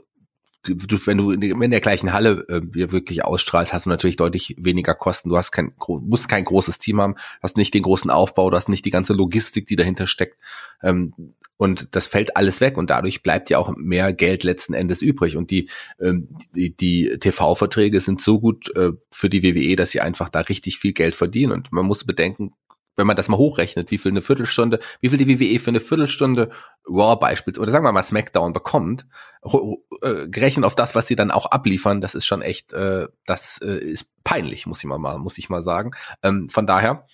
du, wenn du in der gleichen Halle äh, wirklich ausstrahlst, hast du natürlich deutlich weniger Kosten. Du hast kein, musst kein großes Team haben, hast nicht den großen Aufbau, du hast nicht die ganze Logistik, die dahinter steckt. Ähm, und das fällt alles weg und dadurch bleibt ja auch mehr Geld letzten Endes übrig. Und die, ähm, die, die TV-Verträge sind so gut äh, für die WWE, dass sie einfach da richtig viel Geld verdienen. Und man muss bedenken, wenn man das mal hochrechnet, wie viel eine Viertelstunde, wie viel die WWE für eine Viertelstunde Raw beispielsweise, oder sagen wir mal SmackDown bekommt, äh, gerechnet auf das, was sie dann auch abliefern, das ist schon echt, äh, das äh, ist peinlich, muss ich mal, muss ich mal sagen. Ähm, von daher,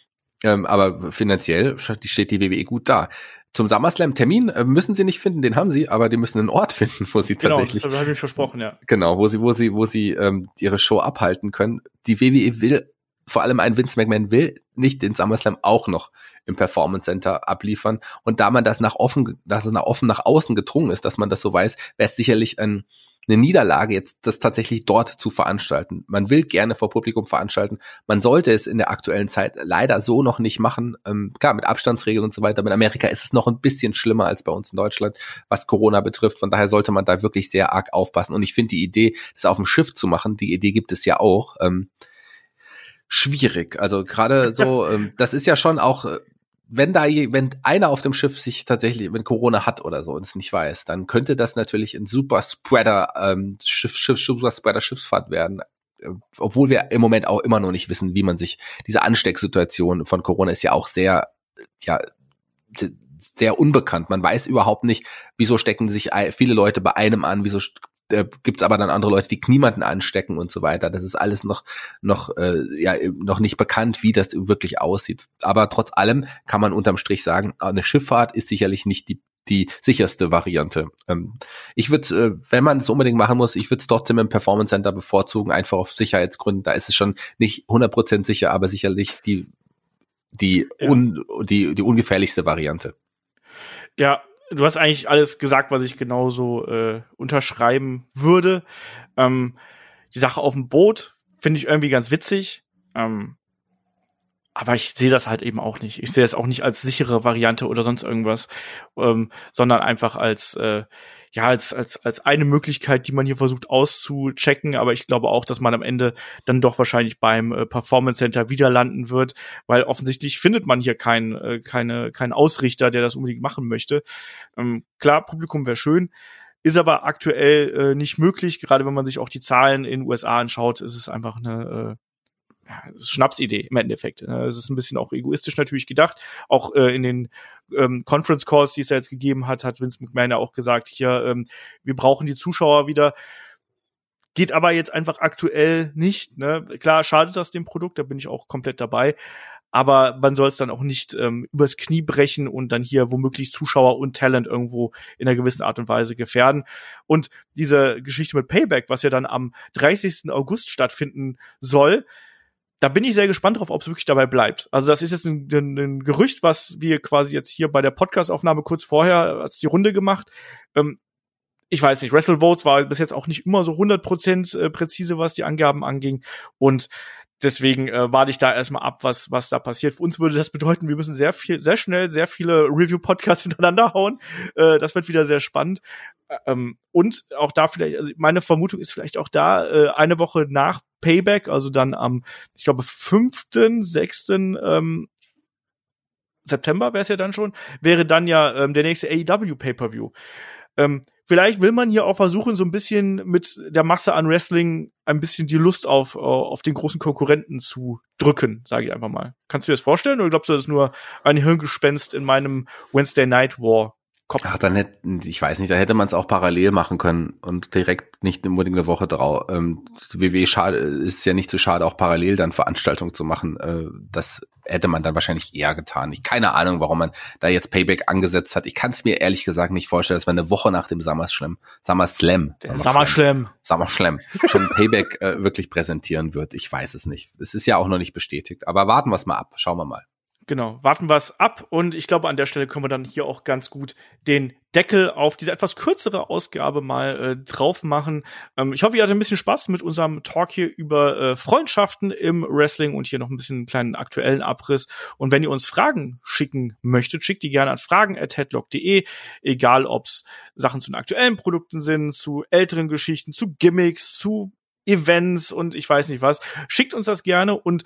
ähm, aber finanziell steht die WWE gut da. Zum SummerSlam-Termin äh, müssen sie nicht finden, den haben sie, aber die müssen einen Ort <laughs> finden, wo sie genau, tatsächlich. Genau, das habe ich versprochen, ja. Genau, wo sie, wo sie, wo sie ähm, ihre Show abhalten können. Die WWE will vor allem ein Vince McMahon will nicht den SummerSlam auch noch im Performance Center abliefern. Und da man das nach offen, dass es nach offen nach außen gedrungen ist, dass man das so weiß, wäre es sicherlich ein, eine Niederlage, jetzt das tatsächlich dort zu veranstalten. Man will gerne vor Publikum veranstalten. Man sollte es in der aktuellen Zeit leider so noch nicht machen. Ähm, klar, mit Abstandsregeln und so weiter. Aber in Amerika ist es noch ein bisschen schlimmer als bei uns in Deutschland, was Corona betrifft. Von daher sollte man da wirklich sehr arg aufpassen. Und ich finde die Idee, das auf dem Schiff zu machen, die Idee gibt es ja auch. Ähm, schwierig. Also gerade <laughs> so, ähm, das ist ja schon auch, äh, wenn da, wenn einer auf dem Schiff sich tatsächlich, wenn Corona hat oder so und es nicht weiß, dann könnte das natürlich ein super Spreader, ähm, Schiff, Schiff, super Spreader Schiffsfahrt werden. Äh, obwohl wir im Moment auch immer noch nicht wissen, wie man sich, diese Anstecksituation von Corona ist ja auch sehr, ja, sehr unbekannt. Man weiß überhaupt nicht, wieso stecken sich viele Leute bei einem an, wieso äh, gibt es aber dann andere Leute, die niemanden anstecken und so weiter. Das ist alles noch noch äh, ja noch nicht bekannt, wie das wirklich aussieht. Aber trotz allem kann man unterm Strich sagen, eine Schifffahrt ist sicherlich nicht die die sicherste Variante. Ähm, ich würde, äh, wenn man es unbedingt machen muss, ich würde es trotzdem im Performance Center bevorzugen, einfach auf Sicherheitsgründen. Da ist es schon nicht 100% sicher, aber sicherlich die die, ja. un, die die ungefährlichste Variante. Ja, du hast eigentlich alles gesagt, was ich genauso äh, unterschreiben würde. Ähm, die Sache auf dem Boot finde ich irgendwie ganz witzig. Ähm, aber ich sehe das halt eben auch nicht. Ich sehe das auch nicht als sichere Variante oder sonst irgendwas, ähm, sondern einfach als äh, ja als als als eine Möglichkeit, die man hier versucht auszuchecken. Aber ich glaube auch, dass man am Ende dann doch wahrscheinlich beim äh, Performance Center wieder landen wird, weil offensichtlich findet man hier keinen äh, keine keinen Ausrichter, der das unbedingt machen möchte. Ähm, klar, Publikum wäre schön. Ist aber aktuell äh, nicht möglich, gerade wenn man sich auch die Zahlen in den USA anschaut, ist es einfach eine äh, ja, Schnapsidee im Endeffekt. Ne? Es ist ein bisschen auch egoistisch natürlich gedacht. Auch äh, in den ähm, Conference Calls, die es ja jetzt gegeben hat, hat Vince McMahon ja auch gesagt, hier, ähm, wir brauchen die Zuschauer wieder. Geht aber jetzt einfach aktuell nicht. Ne? Klar, schadet das dem Produkt, da bin ich auch komplett dabei. Aber man soll es dann auch nicht ähm, übers Knie brechen und dann hier womöglich Zuschauer und Talent irgendwo in einer gewissen Art und Weise gefährden. Und diese Geschichte mit Payback, was ja dann am 30. August stattfinden soll, da bin ich sehr gespannt drauf, ob es wirklich dabei bleibt. Also das ist jetzt ein, ein, ein, Gerücht, was wir quasi jetzt hier bei der Podcastaufnahme kurz vorher als die Runde gemacht. Ähm, ich weiß nicht, Wrestle Votes war bis jetzt auch nicht immer so 100% äh, präzise, was die Angaben anging. Und deswegen äh, warte ich da erstmal ab, was, was da passiert. Für uns würde das bedeuten, wir müssen sehr viel, sehr schnell, sehr viele Review-Podcasts <laughs> hintereinander hauen. Äh, das wird wieder sehr spannend. Ähm, und auch da vielleicht, also meine Vermutung ist vielleicht auch da, äh, eine Woche nach Payback, also dann am, ich glaube, fünften, sechsten ähm, September wäre es ja dann schon, wäre dann ja ähm, der nächste AEW Pay-Per-View. Ähm, vielleicht will man hier auch versuchen, so ein bisschen mit der Masse an Wrestling ein bisschen die Lust auf, auf den großen Konkurrenten zu drücken, sage ich einfach mal. Kannst du dir das vorstellen oder glaubst du, das ist nur ein Hirngespenst in meinem Wednesday Night War Kopf. Ach, dann hätte, ich weiß nicht, da hätte man es auch parallel machen können und direkt nicht unbedingt eine Woche drauf. Ähm, WW schade, ist ja nicht so schade, auch parallel dann Veranstaltungen zu machen. Äh, das hätte man dann wahrscheinlich eher getan. Ich keine Ahnung, warum man da jetzt Payback angesetzt hat. Ich kann es mir ehrlich gesagt nicht vorstellen, dass man eine Woche nach dem SummerSlam, SummerSlam, SummerSlam, SummerSlam schon Payback äh, wirklich präsentieren wird. Ich weiß es nicht. Es ist ja auch noch nicht bestätigt. Aber warten wir es mal ab. Schauen wir mal. Genau, warten wir es ab und ich glaube, an der Stelle können wir dann hier auch ganz gut den Deckel auf diese etwas kürzere Ausgabe mal äh, drauf machen. Ähm, ich hoffe, ihr hattet ein bisschen Spaß mit unserem Talk hier über äh, Freundschaften im Wrestling und hier noch ein bisschen einen kleinen aktuellen Abriss. Und wenn ihr uns Fragen schicken möchtet, schickt die gerne an fragen.headlock.de, egal ob's Sachen zu den aktuellen Produkten sind, zu älteren Geschichten, zu Gimmicks, zu Events und ich weiß nicht was. Schickt uns das gerne und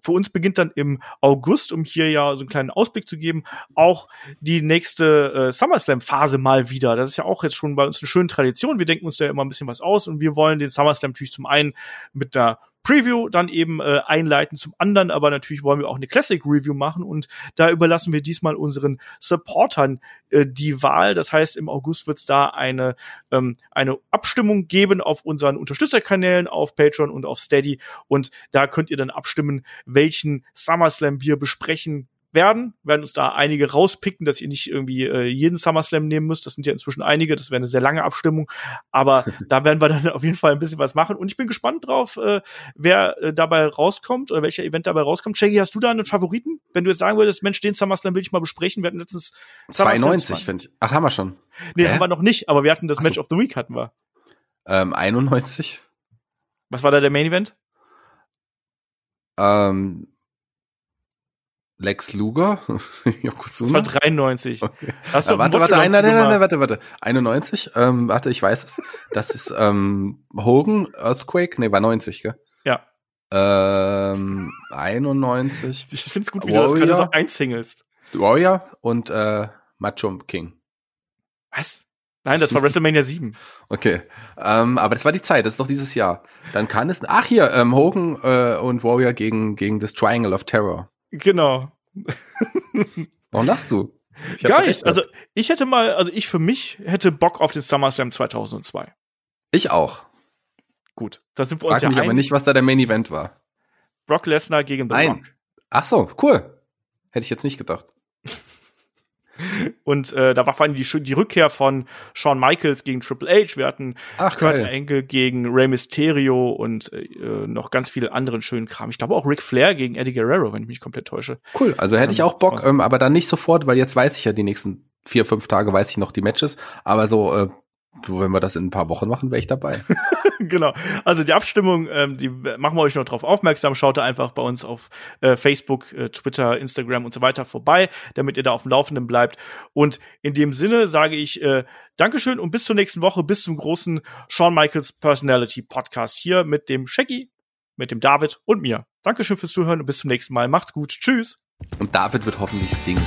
für uns beginnt dann im August, um hier ja so einen kleinen Ausblick zu geben, auch die nächste äh, SummerSlam-Phase mal wieder. Das ist ja auch jetzt schon bei uns eine schöne Tradition. Wir denken uns da immer ein bisschen was aus und wir wollen den SummerSlam natürlich zum einen mit einer Preview dann eben äh, einleiten. Zum anderen aber natürlich wollen wir auch eine Classic Review machen und da überlassen wir diesmal unseren Supportern äh, die Wahl. Das heißt, im August wird es da eine, ähm, eine Abstimmung geben auf unseren Unterstützerkanälen, auf Patreon und auf Steady und da könnt ihr dann abstimmen, welchen SummerSlam wir besprechen werden, werden uns da einige rauspicken, dass ihr nicht irgendwie äh, jeden SummerSlam nehmen müsst. Das sind ja inzwischen einige, das wäre eine sehr lange Abstimmung, aber <laughs> da werden wir dann auf jeden Fall ein bisschen was machen und ich bin gespannt drauf, äh, wer äh, dabei rauskommt oder welcher Event dabei rauskommt. Shaggy, hast du da einen Favoriten? Wenn du jetzt sagen würdest, Mensch, den SummerSlam will ich mal besprechen, wir hatten letztens 92, finde ich. Ach, haben wir schon. Nee, Hä? haben wir noch nicht, aber wir hatten das so. Match of the Week hatten wir. Ähm, 91. Was war da der Main Event? Ähm, Lex Luger? <laughs> das war 93. Okay. Hast du äh, warte, warte, nein, nein, nein, nein, warte, warte. 91? Ähm, warte, ich weiß es. Das ist ähm, Hogan, Earthquake? Nee, war 90, gell? Ja. Ähm, 91. Ich find's gut, wie Warrior, du das gerade so einsingelst. Warrior und äh, Macho King. Was? Nein, das war <laughs> WrestleMania 7. Okay, ähm, aber das war die Zeit, das ist doch dieses Jahr. Dann kann es, ach hier, ähm, Hogan äh, und Warrior gegen, gegen das Triangle of Terror. Genau. Warum lachst du? Gar nicht. Also ich hätte mal, also ich für mich hätte Bock auf den SummerSlam 2002. Ich auch. Gut, da sind wir Frag uns ja mich ein. aber nicht, was da der Main Event war. Brock Lesnar gegen The Nein. Rock. Ach so, cool. Hätte ich jetzt nicht gedacht. Und äh, da war vor allem die, die Rückkehr von Shawn Michaels gegen Triple H. Wir hatten Ach, Kurt. Angle gegen Rey Mysterio und äh, noch ganz viele anderen schönen Kram. Ich glaube auch Ric Flair gegen Eddie Guerrero, wenn ich mich komplett täusche. Cool, also hätte ähm, ich auch Bock, ähm, aber dann nicht sofort, weil jetzt weiß ich ja die nächsten vier, fünf Tage weiß ich noch die Matches. Aber so äh, wenn wir das in ein paar Wochen machen, wäre ich dabei. <laughs> genau. Also die Abstimmung, ähm, die machen wir euch noch drauf aufmerksam. Schaut da einfach bei uns auf äh, Facebook, äh, Twitter, Instagram und so weiter vorbei, damit ihr da auf dem Laufenden bleibt. Und in dem Sinne sage ich äh, Dankeschön und bis zur nächsten Woche, bis zum großen Shawn Michaels Personality Podcast hier mit dem Shaggy, mit dem David und mir. Dankeschön fürs Zuhören und bis zum nächsten Mal. Macht's gut. Tschüss. Und David wird hoffentlich singen.